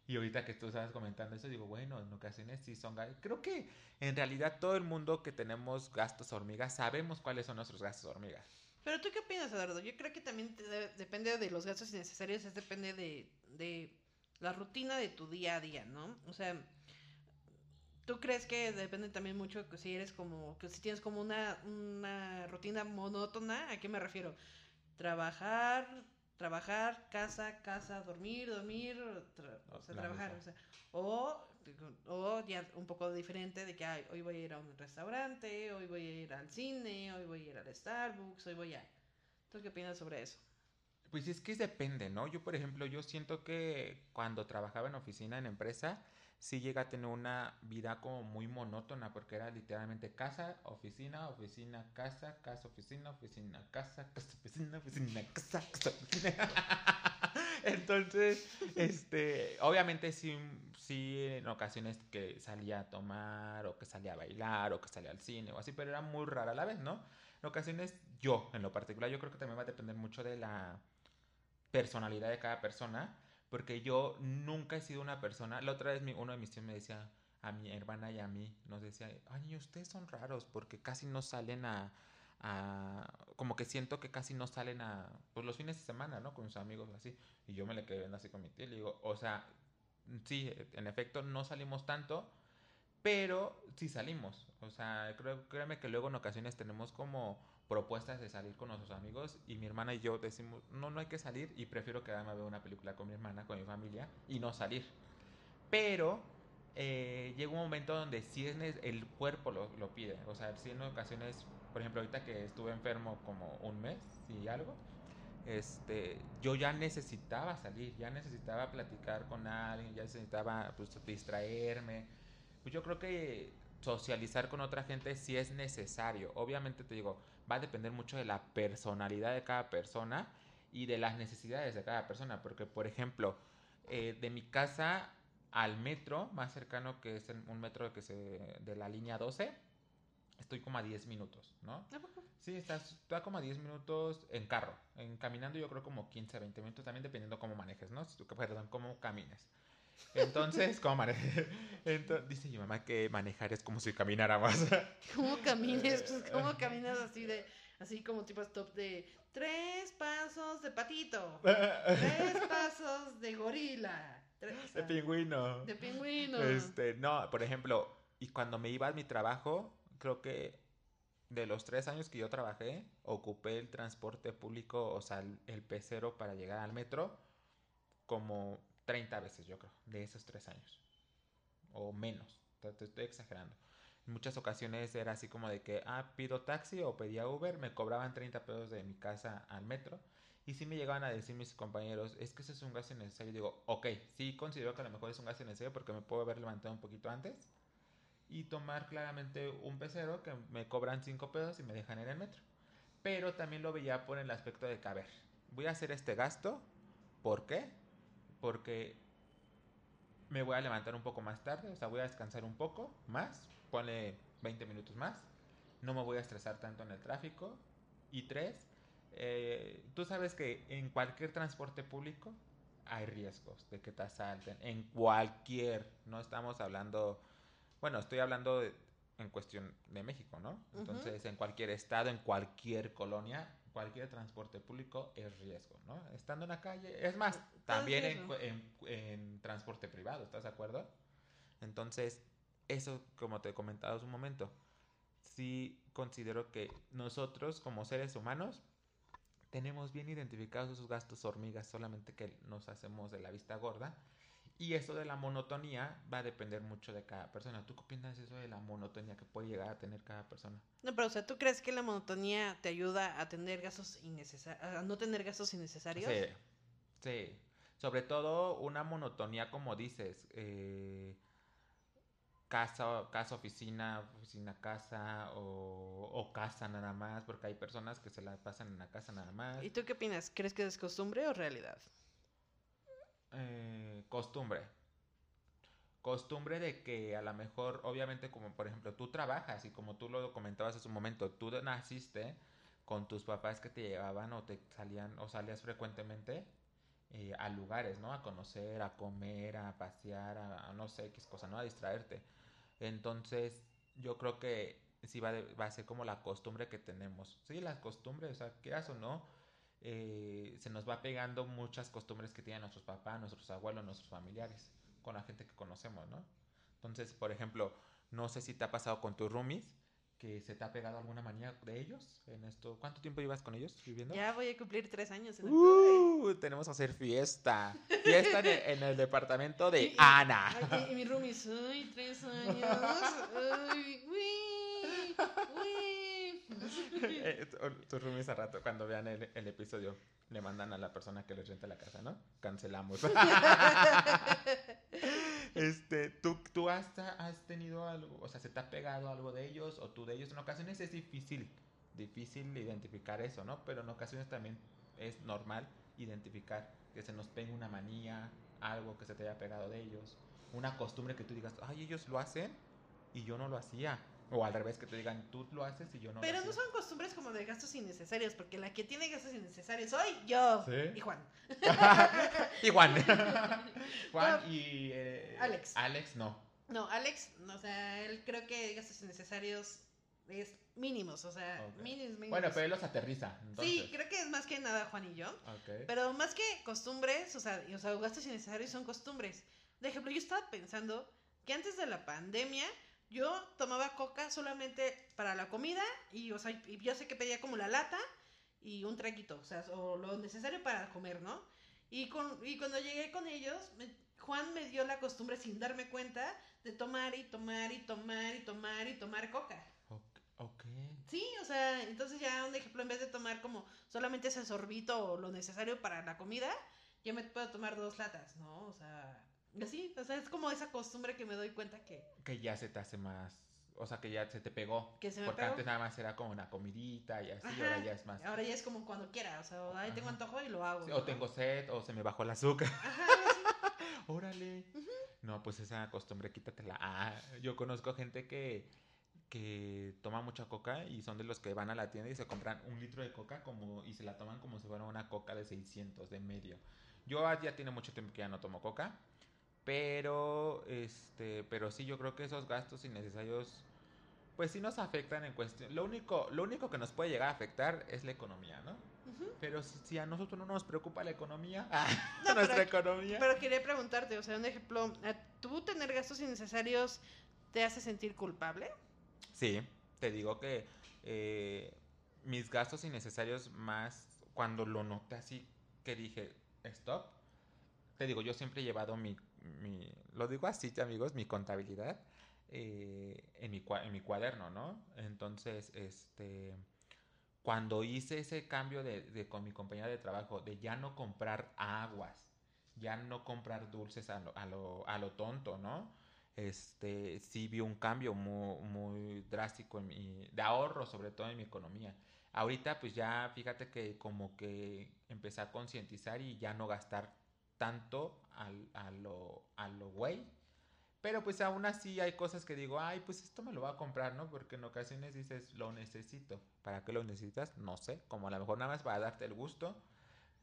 B: Y ahorita que tú estabas comentando eso, digo, bueno, en ocasiones sí son gastos. Creo que en realidad todo el mundo que tenemos gastos hormigas sabemos cuáles son nuestros gastos hormigas.
A: Pero tú qué opinas, Eduardo? Yo creo que también depende de los gastos innecesarios, es depende de, de la rutina de tu día a día, ¿no? O sea, ¿tú crees que depende también mucho que si eres como, que si tienes como una, una rutina monótona? ¿A qué me refiero? Trabajar, trabajar, casa, casa, dormir, dormir, o sea, trabajar, o sea, o, o ya un poco diferente de que hoy voy a ir a un restaurante, hoy voy a ir al cine, hoy voy a ir al Starbucks, hoy voy a... ¿Tú qué opinas sobre eso?
B: Pues es que depende, ¿no? Yo, por ejemplo, yo siento que cuando trabajaba en oficina, en empresa, sí llega a tener una vida como muy monótona, porque era literalmente casa, oficina, oficina, casa, casa, oficina, oficina, casa, casa, oficina, oficina, casa, oficina. <laughs> Entonces, este, obviamente sí, sí, en ocasiones que salía a tomar, o que salía a bailar, o que salía al cine, o así, pero era muy rara a la vez, ¿no? En ocasiones, yo, en lo particular, yo creo que también va a depender mucho de la personalidad de cada persona porque yo nunca he sido una persona. La otra vez mi, uno de mis tíos me decía a mi hermana y a mí, nos decía, ay, ustedes son raros porque casi no salen a, a, como que siento que casi no salen a, pues los fines de semana, ¿no? Con sus amigos así. Y yo me le quedé viendo así con mi tío y le digo, o sea, sí, en efecto no salimos tanto, pero sí salimos. O sea, creo, créeme que luego en ocasiones tenemos como propuestas de salir con nuestros amigos y mi hermana y yo decimos, no, no hay que salir y prefiero quedarme a ver una película con mi hermana, con mi familia y no salir. Pero eh, llega un momento donde si es el cuerpo lo, lo, pide, o sea, si en ocasiones, por ejemplo, ahorita que estuve enfermo como un mes y algo, este, yo ya necesitaba salir, ya necesitaba platicar con alguien, ya necesitaba pues, distraerme. Pues yo creo que socializar con otra gente si es necesario. Obviamente te digo, va a depender mucho de la personalidad de cada persona y de las necesidades de cada persona. Porque, por ejemplo, eh, de mi casa al metro más cercano, que es un metro que se, de la línea 12, estoy como a 10 minutos, ¿no? Sí, estás, está como a 10 minutos en carro. En caminando yo creo como 15, 20 minutos, también dependiendo cómo manejes, ¿no? Perdón, cómo camines. Entonces, ¿cómo manejes? <laughs> dice mi mamá que manejar es como si caminara más. <laughs>
A: ¿Cómo camines? Pues, ¿cómo caminas así de, así como tipo stop de tres pasos de patito, <laughs> tres pasos de gorila,
B: de pingüino.
A: De pingüino.
B: Este, no, por ejemplo, y cuando me iba a mi trabajo, creo que de los tres años que yo trabajé, ocupé el transporte público, o sea, el, pecero para llegar al metro, como 30 veces, yo creo, de esos tres años. O menos, estoy exagerando. En muchas ocasiones era así como de que, ah, pido taxi o pedía Uber, me cobraban 30 pesos de mi casa al metro. Y si me llegaban a decir mis compañeros, es que ese es un gasto innecesario. Digo, ok, sí considero que a lo mejor es un gasto innecesario porque me puedo haber levantado un poquito antes y tomar claramente un pecero que me cobran 5 pesos y me dejan en el metro. Pero también lo veía por el aspecto de que, a ver, voy a hacer este gasto. ¿Por qué? Porque me voy a levantar un poco más tarde, o sea, voy a descansar un poco más, pone 20 minutos más, no me voy a estresar tanto en el tráfico. Y tres, eh, tú sabes que en cualquier transporte público hay riesgos de que te asalten, en cualquier, no estamos hablando bueno, estoy hablando en cuestión de México, ¿no? Entonces, en cualquier estado, en cualquier colonia, cualquier transporte público es riesgo, ¿no? Estando en la calle, es más, también en, en, transporte privado, ¿estás de acuerdo? Entonces, eso, como te he comentado hace un momento, sí considero que nosotros como seres humanos tenemos bien identificados esos gastos hormigas, solamente que nos hacemos de la vista gorda y eso de la monotonía va a depender mucho de cada persona. ¿Tú qué opinas de eso de la monotonía que puede llegar a tener cada persona?
A: No, pero o sea, ¿tú crees que la monotonía te ayuda a tener gastos innecesarios, a no tener gastos innecesarios?
B: Sí, sí. Sobre todo una monotonía, como dices, eh, casa, casa, oficina, oficina, casa o, o, casa nada más, porque hay personas que se la pasan en la casa nada más.
A: ¿Y tú qué opinas? ¿Crees que es costumbre o realidad?
B: Eh, costumbre. Costumbre de que a lo mejor, obviamente, como por ejemplo tú trabajas y como tú lo comentabas hace un momento, tú naciste con tus papás que te llevaban o te salían o salías frecuentemente eh, a lugares, ¿no? A conocer, a comer, a pasear, a, no sé qué cosa, ¿no? A distraerte. Entonces, yo creo que sí va, va a ser como la costumbre que tenemos. Sí, las costumbres, o sea, quieras o no, eh, se nos va pegando muchas costumbres que tienen nuestros papás, nuestros abuelos, nuestros familiares, con la gente que conocemos, ¿no? Entonces, por ejemplo, no sé si te ha pasado con tus roomies, que se te ha pegado alguna manía de ellos en esto. ¿Cuánto tiempo llevas con ellos viviendo?
A: Ya voy a cumplir tres años
B: en uh, Tenemos que hacer fiesta. Fiesta en, el, departamento de Ana.
A: y, mi roomies, ay, tres años. Ay, uy,
B: uy. <laughs> Eh, tus roomies a rato, cuando vean el, episodio, le mandan a la persona que les renta la casa, ¿no? Cancelamos. <laughs> este, ¿tú, tú has, has, tenido algo, o sea, se te ha pegado algo de ellos o tú de ellos. En ocasiones es difícil, difícil identificar eso, ¿no? Pero en ocasiones también es normal identificar que se nos pegue una manía, algo que se te haya pegado de ellos, una costumbre que tú digas, ay, ellos lo hacen y yo no lo hacía. O al revés, que te digan, tú lo haces y yo no
A: Pero
B: no
A: son costumbres como de gastos innecesarios, porque la que tiene gastos innecesarios soy yo y Juan. <laughs>
B: y Juan. <laughs> Juan y... Eh,
A: Alex.
B: Alex no.
A: No, Alex, o sea, él creo que gastos innecesarios es mínimos, o sea, mínimos, mínimos.
B: Bueno, pero él los aterriza.
A: Sí, creo que es más que nada Juan y yo. Pero más que costumbres, o sea, o sea, gastos innecesarios son costumbres. De ejemplo, yo estaba pensando que antes de la pandemia yo tomaba coca solamente para la comida y, o sea, yo sé que pedía como la lata y un traguito, o sea, o lo necesario para comer, ¿no? Y, con, y cuando llegué con ellos, Juan me dio la costumbre sin darme cuenta de tomar y tomar y tomar y tomar y tomar coca.
B: Ok.
A: Sí, o sea, entonces ya un ejemplo, en vez de tomar como solamente ese sorbito o lo necesario para la comida, yo me puedo tomar dos latas, ¿no? O sea, Así, o sea, es como esa costumbre que me doy cuenta que...
B: Que ya se te hace más... o sea, que ya se te pegó.
A: Que se me
B: Porque
A: pegó.
B: antes nada más era como una comidita y así, y
A: Ajá,
B: ahora ya es más.
A: Ahora ya es como cuando quiera, o sea, ahí tengo antojo y lo hago.
B: Sí,
A: ¿no?
B: o tengo sed, o se me bajó el azúcar.
A: Ajá. <laughs>
B: Órale. No, pues esa costumbre quítatela. Ah, yo conozco gente que, que toma mucha coca y son de los que van a la tienda y se compran un litro de coca como y se la toman como si fuera una coca de 600 de medio. Yo ah, ya tiene mucho tiempo que ya no tomo coca, pero este, pero sí yo creo que esos gastos innecesarios pues sí nos afectan en cuestión. Lo único lo único que nos puede llegar a afectar es la economía, ¿no?
A: Ujú.
B: Pero si, si a nosotros no nos preocupa la economía, <laughs>
A: No,
B: nuestra
A: pero-
B: economía.
A: Pero quería preguntarte, o sea, un ejemplo, ¿a ¿tú tener gastos innecesarios te hace sentir culpable?
B: Sí, te digo que eh, mis gastos innecesarios más cuando lo noté así que dije, stop. Te digo, yo siempre he llevado mi, lo digo así, amigos, mi contabilidad eh, en, mi, cuaderno, ¿no? Entonces, este, cuando hice ese cambio de, con mi compañera de trabajo, de ya no comprar aguas, ya no comprar dulces a lo, tonto, ¿no? Este, sí vi un cambio muy, muy drástico en mi, de ahorro, sobre todo en mi economía. Ahorita, pues ya fíjate que como que empecé a concientizar y ya no gastar tanto al- a lo, a lo güey. Pero pues aún así hay cosas que digo, ay, pues esto me lo voy a comprar, ¿no? Porque en ocasiones dices, lo necesito. ¿Para qué lo necesitas? No sé. Como a lo mejor nada más para darte el gusto.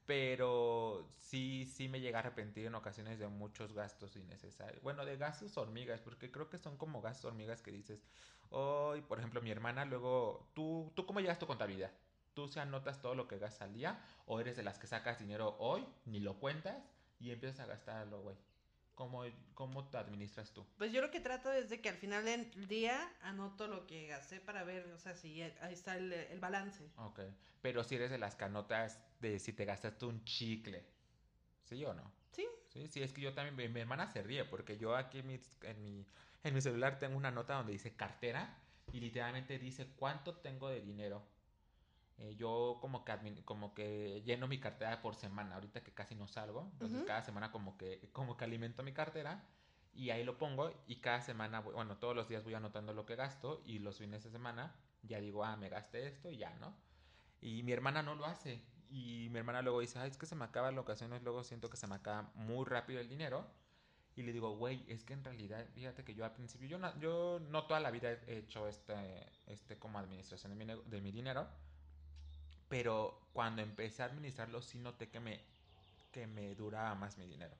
B: Pero sí, sí me llega a arrepentir en ocasiones de muchos gastos innecesarios. Bueno, de gastos hormigas, porque creo que son como gastos hormigas que dices, hoy, por ejemplo, mi hermana luego, ¿tú, ¿tú cómo llevas tu contabilidad? ¿Tú se anotas todo lo que gastas al día? ¿O eres de las que sacas dinero hoy, ni lo cuentas y empiezas a gastarlo, güey? ¿Cómo, ¿Cómo te administras tú?
A: Pues yo lo que trato es de que al final del día anoto lo que gasté para ver, o sea, si ahí está el, el balance.
B: Ok. Pero si eres de las que anotas de si te gastaste un chicle. ¿Sí o no?
A: Sí,
B: Sí, sí, es que yo también, mi, mi hermana se ríe porque yo aquí en mi, en, mi, en mi celular tengo una nota donde dice cartera y literalmente dice cuánto tengo de dinero. Eh, yo como que, como que lleno mi cartera por semana, ahorita que casi no salgo, entonces cada semana como que, como que alimento mi cartera y ahí lo pongo y cada semana, voy- bueno, todos los días voy anotando lo que gasto y los fines de semana ya digo, ah, me gasté esto y ya, ¿no? Y mi hermana no lo hace. Y mi hermana luego dice, ay, es que se me acaba en ocasiones, luego siento que se me acaba muy rápido el dinero. Y le digo, güey, es que en realidad, fíjate que yo al principio, yo no, yo no toda la vida he hecho este, este como administración de mi, de mi dinero. Pero cuando empecé a administrarlo, sí noté que me, que me duraba más mi dinero.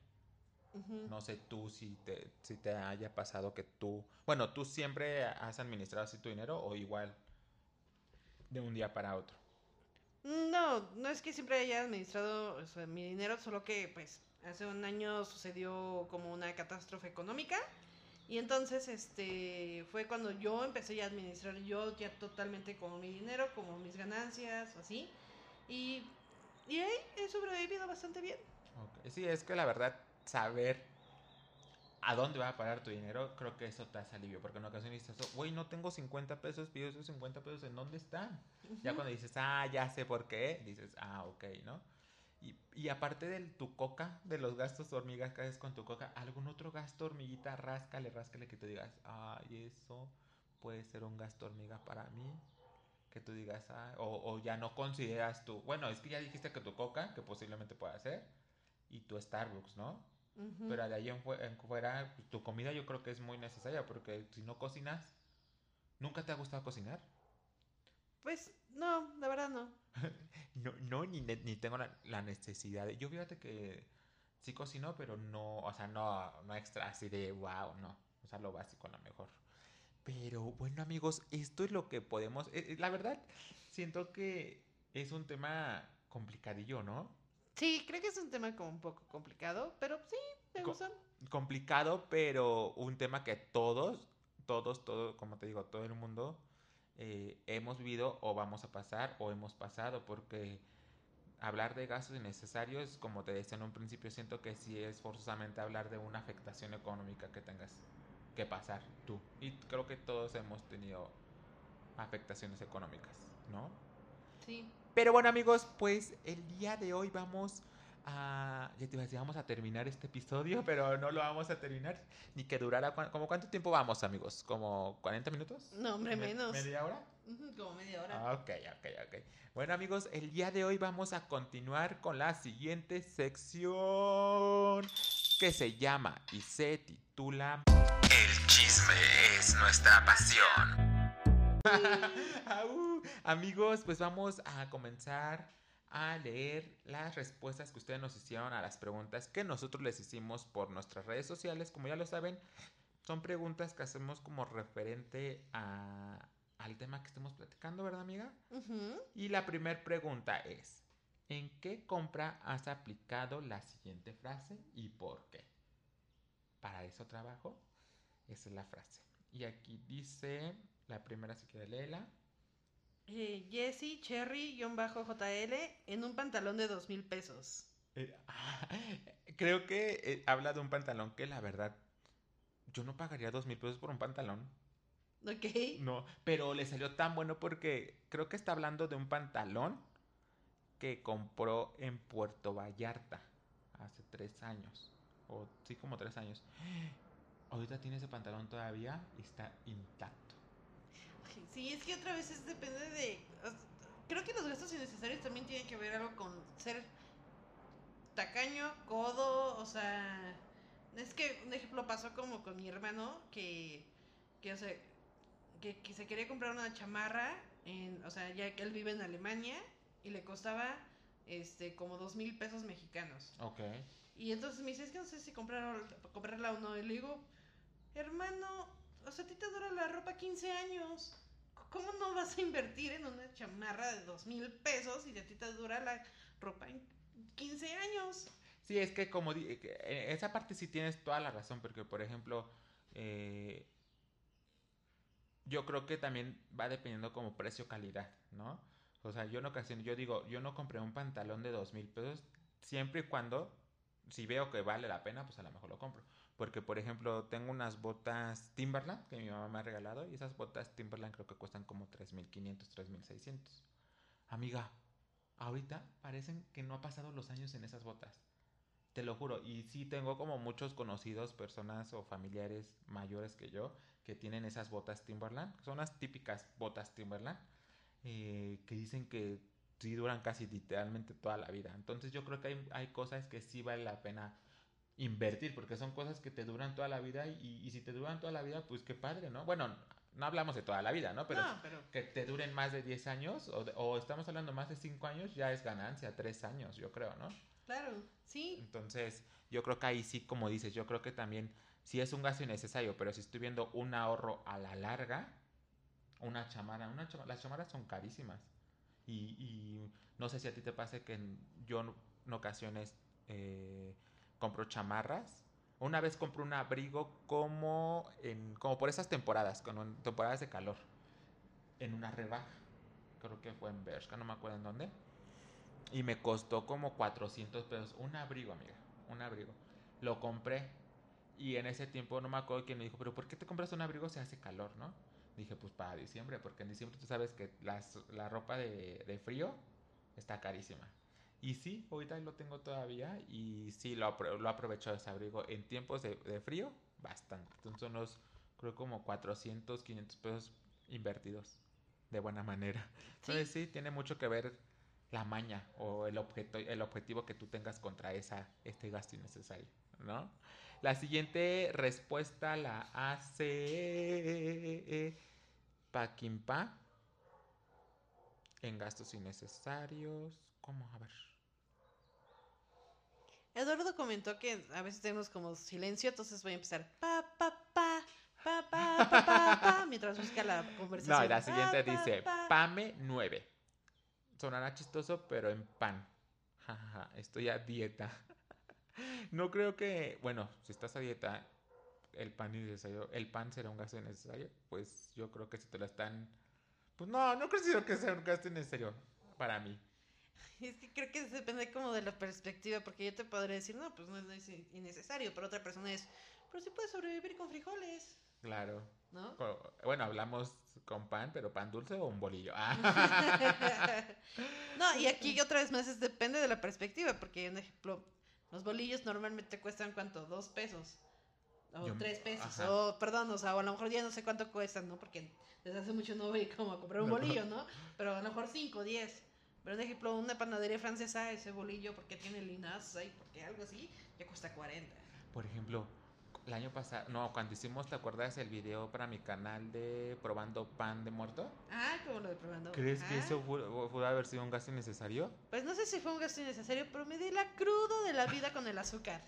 B: No sé tú si te, si te haya pasado que tú, bueno, tú siempre has administrado así tu dinero o igual de un día para otro.
A: No, no es que siempre haya administrado o sea, mi dinero, solo que pues hace un año sucedió como una catástrofe económica y entonces este fue cuando yo empecé ya a administrar yo ya totalmente como mi dinero, como mis ganancias así y, y ahí he sobrevivido bastante bien.
B: Ok, Sí, es que la verdad, saber a dónde va a parar tu dinero, creo que eso te hace alivio. Porque en ocasiones dices, güey, no tengo 50 pesos, pido esos 50 pesos, ¿en dónde están? Ya
A: Ujú.
B: cuando dices, ah, ya sé por qué, dices, ah, ok, ¿no? Y, y aparte de tu coca, de los gastos hormigas que haces con tu coca, ¿algún otro gasto hormiguita? Ráscale, ráscale, que tú digas, ay, eso puede ser un gasto hormiga para mí. Que tú digas, ah, o, o ya no consideras tu, bueno, es que ya dijiste que tu coca, que posiblemente pueda ser, y tu Starbucks, ¿no? Pero de ahí en, en fuera, pues, tu comida yo creo que es muy necesaria, porque si no cocinas, ¿nunca te ha gustado cocinar?
A: Pues no, la verdad no. <laughs>
B: No, no ni, ni tengo la, la necesidad. Yo fíjate que sí cocino, pero no, o sea, no, no extra así de wow, no. O sea, lo básico a lo mejor. Pero bueno, amigos, esto es lo que podemos. eh, eh, la verdad, siento que es un tema complicadillo, ¿no?
A: Sí, creo que es un tema como un poco complicado, pero sí, me gusta.
B: complicado, pero un tema que todos, todos, todos, como te digo, todo el mundo eh, hemos vivido o vamos a pasar o hemos pasado, porque hablar de gastos innecesarios, como te decía en un principio, siento que sí es forzosamente hablar de una afectación económica que tengas que pasar tú. Y creo que todos hemos tenido afectaciones económicas, ¿no?
A: Sí.
B: Pero bueno amigos, pues el día de hoy vamos a... ya te iba a decir, vamos a terminar este episodio, pero no lo vamos a terminar. Ni que durara, cua- ¿como cuánto tiempo vamos, amigos? ¿Como 40 minutos?
A: No, hombre,
B: Me-
A: menos.
B: ¿Media hora?
A: Como media hora.
B: Ah, Ok, ok, ok. Bueno, amigos, el día de hoy vamos a continuar con la siguiente sección que se llama y se titula El chisme es nuestra pasión. <laughs> Amigos, pues vamos a comenzar a leer las respuestas que ustedes nos hicieron a las preguntas que nosotros les hicimos por nuestras redes sociales. Como ya lo saben, son preguntas que hacemos como referente a, al tema que estemos platicando, ¿verdad, amiga? Y la primera pregunta es, ¿en qué compra has aplicado la siguiente frase y por qué? Para eso trabajo. Esa es la frase. Y aquí dice, la primera si quiere léela.
A: Eh, Jessie Cherry-JL en un pantalón de dos mil pesos.
B: Eh, <laughs> creo que eh, habla de un pantalón que la verdad, yo no pagaría dos mil pesos por un pantalón.
A: Ok.
B: No, pero le salió tan bueno porque creo que está hablando de un pantalón que compró en Puerto Vallarta hace tres años. O sí, como tres años. <gasps> Ahorita tiene ese pantalón todavía y está intacto.
A: Sí, es que otra vez es, depende de... Creo que los gastos innecesarios también tienen que ver algo con ser tacaño, codo, o sea... Es que un ejemplo pasó como con mi hermano que, que o sea, que, que se quería comprar una chamarra, en, o sea, ya que él vive en Alemania y le costaba este como dos mil pesos mexicanos.
B: Ok.
A: Y entonces me dice, es que no sé si comprar, comprarla o no. Y le digo, hermano, o sea, a ti te dura la ropa 15 años. ¿Cómo no vas a invertir en una chamarra de dos mil pesos y a ti te dura la ropa en 15 años?
B: Sí, es que como que, eh, esa parte sí tienes toda la razón, porque por ejemplo, eh, yo creo que también va dependiendo como precio-calidad, ¿no? O sea, yo en ocasiones, yo digo, yo no compré un pantalón de dos mil pesos, siempre y cuando, si veo que vale la pena, pues a lo mejor lo compro. Porque, por ejemplo, tengo unas botas Timberland que mi mamá me ha regalado y esas botas Timberland creo que cuestan como 3.500, 3.600. Amiga, ahorita parecen que no ha pasado los años en esas botas. Te lo juro. Y sí tengo como muchos conocidos, personas o familiares mayores que yo, que tienen esas botas Timberland. Son las típicas botas Timberland. eh, que dicen que sí duran casi literalmente toda la vida. Entonces yo creo que hay, hay cosas que sí vale la pena invertir, porque son cosas que te duran toda la vida y, y si te duran toda la vida, pues qué padre, ¿no? Bueno, no hablamos de toda la vida, ¿no? Pero
A: no, pero
B: que te duren más de 10 años o, de- o estamos hablando más de 5 años, ya es ganancia, 3 años, yo creo, ¿no?
A: claro, sí.
B: Entonces, yo creo que ahí sí, como dices, yo creo que también sí es un gasto innecesario, pero si estoy viendo un ahorro a la larga, una chamarra, una chama- las chamarras son carísimas. Y, y no sé si a ti te pase que yo en, en ocasiones eh, compro chamarras. Una vez compré un abrigo como, en, como por esas temporadas, con temporadas de calor, en una rebaja. Creo que fue en Bershka, no me acuerdo en dónde. Y me costó como 400 pesos. Un abrigo, amiga. Un abrigo. Lo compré. Y en ese tiempo no me acuerdo quién me dijo, pero ¿por qué te compras un abrigo si hace calor, no? Dije, pues para diciembre, porque en diciembre tú sabes que las- la ropa de, de frío está carísima. Y sí, ahorita lo tengo todavía y sí, lo, apro- lo he aprovechado ese abrigo en tiempos de, de frío, bastante. Entonces son unos, creo como 400, 500 pesos invertidos de buena manera. Entonces sí, tiene mucho que ver la maña o el, objeto, el objetivo que tú tengas contra esa, este gasto innecesario, ¿no? La siguiente respuesta la hace Paquimpa en gastos innecesarios. ¿Cómo? A ver.
A: Eduardo comentó que a veces tenemos como silencio, entonces voy a empezar pa, pa, pa, pa, pa, pa, pa, pa mientras busca la conversación.
B: No, la siguiente dice,
A: pa,
B: pame 9. Sonará chistoso, pero en pan. Estoy a dieta. <laughs> No creo que, bueno, si estás a dieta, el pan necesario, el pan será un gasto innecesario. Pues yo creo que si te lo están, pues no, no creo que sea un gasto innecesario para mí. <laughs>
A: Es que creo que depende como de la perspectiva, porque yo te podría decir, no, pues no es innecesario, pero otra persona es, pero sí puedes sobrevivir con frijoles,
B: Claro.
A: ¿no?
B: Bueno, hablamos con pan, pero pan dulce o un bolillo. Ah. <laughs>
A: no, y aquí <laughs> otra vez más es depende de la perspectiva, porque un ejemplo, Los bolillos normalmente cuestan cuánto, dos pesos. O
B: Yo-
A: tres pesos.
B: ajá.
A: O, perdón, o sea, o a lo mejor ya no sé cuánto cuestan, ¿no? Porque desde hace mucho no voy como a comprar un
B: No.
A: bolillo, ¿no? Pero a lo mejor cinco, diez. Pero, por ejemplo, una panadería francesa, ese bolillo, porque tiene linaza y porque algo así, ya cuesta 40.
B: Por ejemplo, el año pasado, no, cuando hicimos, ¿te acuerdas el video para mi canal de probando pan de muerto?
A: Ah, como lo de probando.
B: ¿Crees que
A: Ah,
B: eso fu- pudo haber sido un gasto innecesario?
A: Pues no sé si fue un gasto innecesario, pero me di la crudo de la vida con el azúcar.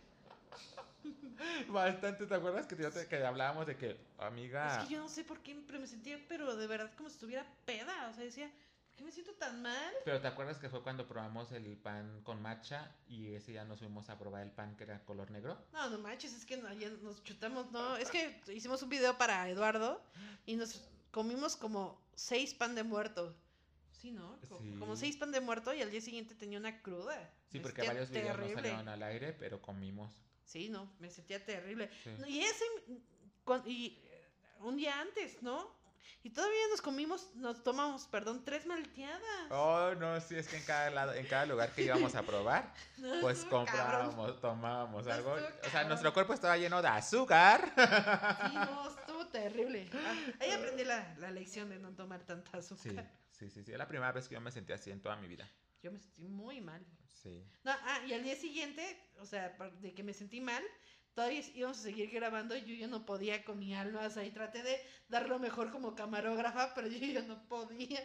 A: <laughs>
B: Bastante, ¿te acuerdas que, te- que hablábamos de que, amiga,
A: Es que yo no sé por qué, pero me sentía, pero de verdad como si estuviera peda. O sea, decía, ¿por qué me siento tan mal?
B: pero te acuerdas que fue cuando probamos el pan con matcha y ese ya nos fuimos a probar el pan que era color negro?
A: No, no manches, es que no, ya nos chutamos, no. Es que hicimos un video para Eduardo y nos comimos como seis pan de muerto. Sí, ¿no?
B: Sí.
A: Como seis pan de muerto y al día siguiente tenía una cruda.
B: Sí,
A: Me
B: porque varios videos no salieron al aire, pero comimos.
A: Sí, no, me sentía terrible.
B: Sí.
A: Y ese, y un día antes, ¿no? Y todavía nos comimos, nos tomamos, perdón, tres malteadas.
B: Oh, no, sí, es que en cada lado, en cada lugar que íbamos a probar, <laughs>
A: No,
B: pues
A: cabrón.
B: comprábamos, tomábamos
A: No
B: algo. O sea, nuestro cuerpo estaba lleno de azúcar.
A: Sí, no, estuvo terrible. Ah, ahí aprendí la, la lección de no tomar tanta azúcar.
B: sí, sí, sí. Es la primera vez que yo me sentí así en toda mi vida.
A: Yo me sentí muy mal.
B: Sí.
A: No, ah, y al día siguiente, o sea, de que me sentí mal, todavía íbamos a seguir grabando y yo ya no podía con mi alma, o sea, y traté de dar lo mejor como camarógrafa, pero yo no podía.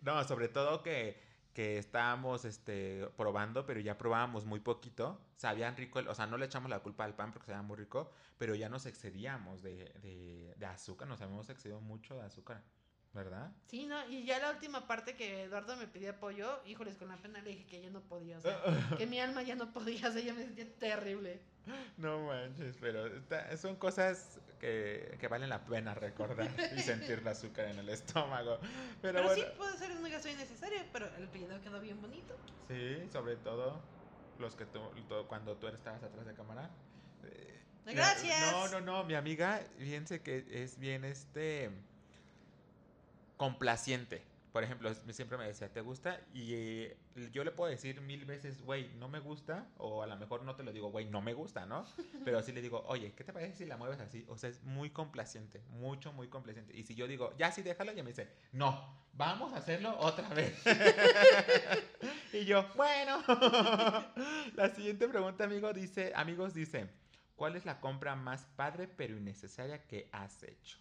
B: No, sobre todo que, que estábamos este, probando, pero ya probábamos muy poquito. Sabían rico, el- o sea, no le echamos la culpa al pan porque sabía muy rico, pero ya nos excedíamos de, de, de azúcar, nos habíamos excedido mucho de azúcar, ¿verdad?
A: Sí, no, y ya la última parte que Eduardo me pidió apoyo, híjoles, con la pena le dije que ya no podía, o sea, <laughs> que mi alma ya no podía, o sea, ya me sentía terrible.
B: No manches, pero está- son cosas que, que valen la pena recordar <laughs> y sentir el azúcar en el estómago. Pero,
A: Pero,
B: bueno,
A: sí puede ser un gasto innecesario, pero el video quedó bien bonito.
B: sí, sobre todo los que tú, cuando tú estabas atrás de cámara. eh,
A: Gracias.
B: No, no, no, mi amiga, fíjense que es bien este complaciente. Por ejemplo, siempre me decía, ¿te gusta? Y eh, yo le puedo decir mil veces, güey, no me gusta. O a lo mejor no te lo digo, güey, no me gusta, ¿no? <laughs> Pero sí le digo, oye, ¿qué te parece si la mueves así? O sea, es muy complaciente, mucho, muy complaciente. Y si yo digo, ya sí, déjalo, ella me dice, no, vamos a hacerlo otra <laughs> vez. y yo, bueno. <laughs> la siguiente pregunta, amigo, dice, amigos, dice, ¿cuál es la compra más padre pero innecesaria que has hecho?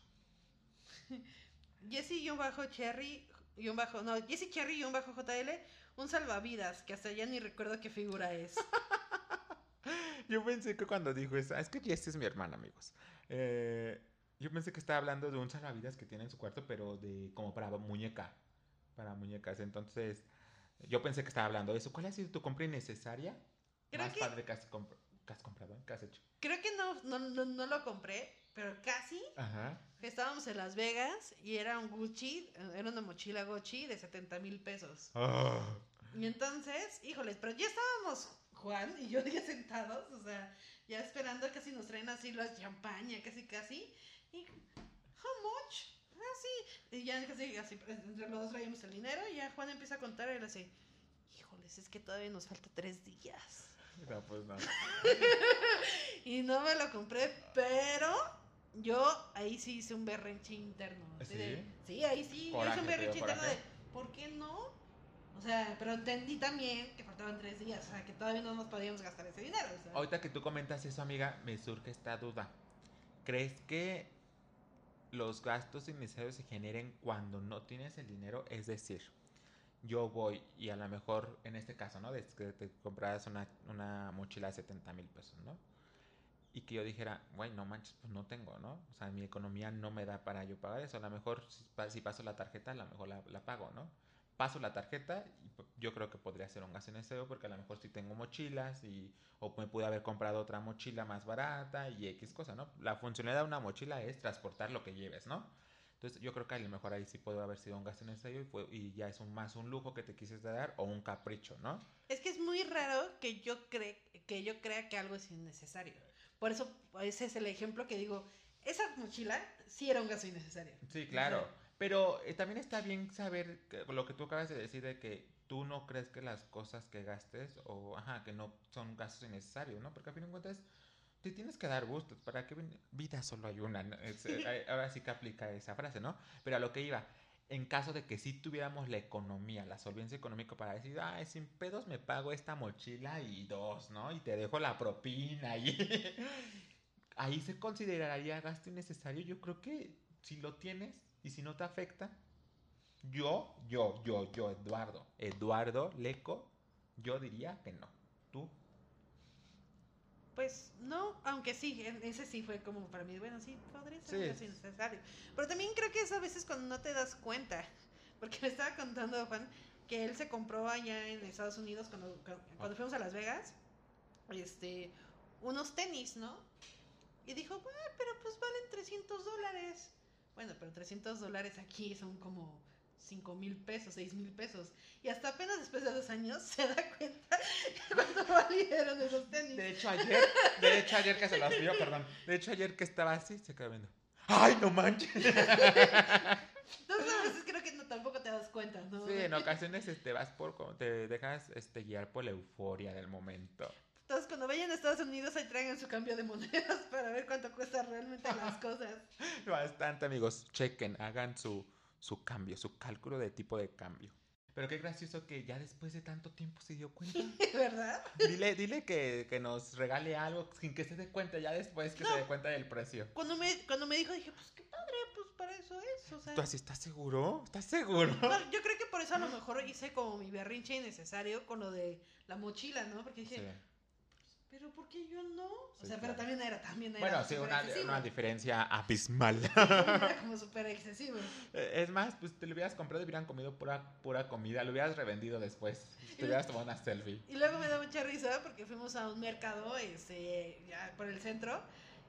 A: Jesse y un bajo Cherry y un bajo, no, Jesse Cherry y un bajo JL, un salvavidas, que hasta ya ni recuerdo qué figura es. <laughs>
B: Yo pensé que cuando dijo eso, es que Jessie es mi hermana, amigos. Eh, yo pensé que estaba hablando de un salvavidas que tiene en su cuarto, pero de como para muñeca, para muñecas. Entonces, yo pensé que estaba hablando de eso. ¿Cuál ha sido tu compra innecesaria?
A: Creo
B: más
A: que-
B: padre que has, que has comprado, que has hecho.
A: Creo que no, no, no, no lo compré, pero casi.
B: Ajá.
A: Estábamos en Las Vegas y era un Gucci, era una mochila Gucci de 70 mil pesos.
B: Oh.
A: Y entonces, híjoles, pero ya estábamos Juan y yo ya sentados, o sea, ya esperando casi nos traen así la champaña, casi casi. Y, how much? Así. Y ya casi, así, entre los dos traíamos el dinero y ya Juan empieza a contar y le dice, híjoles, es que todavía nos falta tres días. <laughs>
B: No, pues no. <laughs>
A: Y no me lo compré, pero yo ahí sí hice un berrinche interno.
B: ¿Sí?
A: de- sí, ahí sí, yo hice
B: Coraje,
A: un berrinche interno de,
B: coraje.
A: ¿por qué no? O sea, pero entendí también que faltaban tres días, o sea, que todavía no nos podíamos gastar ese dinero. o sea.
B: Ahorita que tú comentas eso, amiga, me surge esta duda. ¿Crees que los gastos innecesarios se generen cuando no tienes el dinero? Es decir, yo voy y a lo mejor, en este caso, ¿no? De que te compras una, una mochila de 70 mil pesos, ¿no? Y que yo dijera, güey, no manches, pues no tengo, ¿no? O sea, mi economía no me da para yo pagar eso. A lo mejor si, pa- si paso la tarjeta, a lo mejor la, la pago, ¿no? Paso la tarjeta y yo creo que podría ser un gasto innecesario porque a lo mejor si tengo mochilas y o me pude haber comprado otra mochila más barata y X cosa, ¿no? La funcionalidad de una mochila es transportar lo que lleves, ¿no? Entonces yo creo que a lo mejor ahí sí puede haber sido un gasto innecesario y, fue, y ya es un, más un lujo que te quisiste dar o un capricho, ¿no?
A: Es que es muy raro que yo, cre que yo crea que algo es innecesario. Por eso, ese es el ejemplo que digo, esa mochila sí era un gasto innecesario.
B: Sí, claro. Pero eh, también está bien saber que- lo que tú acabas de decir de que tú no crees que las cosas que gastes o, ajá, que no son gastos innecesarios, ¿no? Porque a fin de cuentas te tienes que dar gustos. ¿Para qué vida solo hay una? ¿no? Es, eh, <laughs> ahora sí que aplica esa frase, ¿no? Pero a lo que iba, en caso de que sí tuviéramos la economía, la solvencia económica para decir, ay, sin pedos me pago esta mochila y dos, ¿no? Y te dejo la propina y <laughs> ahí se consideraría gasto innecesario. Yo creo que si lo tienes y si no te afecta, yo, yo, yo, yo, Eduardo, Eduardo Leco, yo diría que no. ¿Tú?
A: Pues no, aunque sí, ese sí fue como para mí, bueno, sí, podría ser
B: Sí.
A: innecesario. Pero también creo que es a veces cuando no te das cuenta. Porque <laughs> me estaba contando Juan que él se compró allá en Estados Unidos cuando, cu- cuando fuimos a Las Vegas, este, unos tenis, ¿no? Y dijo, "Ah, pero pues valen 300 dólares. Bueno, pero 300 dólares aquí son como 5 mil pesos, 6 mil pesos. Y hasta apenas después de dos años se da cuenta <laughs> cuánto valieron esos tenis.
B: De hecho, ayer, de hecho, ayer que se los vio, perdón. De hecho, ayer que estaba así, se quedó viendo. ¡Ay, no manches!
A: Entonces a veces creo que no, tampoco te das cuenta, ¿no?
B: Sí, en ocasiones este, vas por, te dejas este, guiar por la euforia del momento.
A: Entonces cuando vayan a Estados Unidos ahí traigan su cambio de monedas <laughs> para ver cuánto cuesta realmente las cosas. <laughs>
B: Bastante, amigos. Chequen, hagan su, su cambio, su cálculo de tipo de cambio. Pero qué gracioso que ya después de tanto tiempo se dio cuenta. <laughs>
A: ¿Verdad?
B: Dile, dile que, que nos regale algo sin que se dé cuenta ya después que
A: No.
B: se dé cuenta del precio.
A: Cuando me, cuando me dijo dije, pues qué padre, pues para eso es. O sea,
B: ¿Tú así estás seguro? ¿Estás seguro?
A: No, yo creo que por eso a lo mejor hice como mi berrinche innecesario con lo de la mochila, ¿no? Porque dije,
B: Sí.
A: Pero ¿por qué yo no? O
B: Sí,
A: sea, pero
B: claro.
A: también era, también era
B: Bueno, sí, una, una diferencia abismal.
A: Era como súper excesivo. <laughs>
B: Eh, Es más, pues te lo hubieras comprado y hubieran comido pura, pura comida, lo hubieras revendido después. Te hubieras tomado una selfie.
A: Y luego me da mucha risa porque fuimos a un mercado este, ya por el centro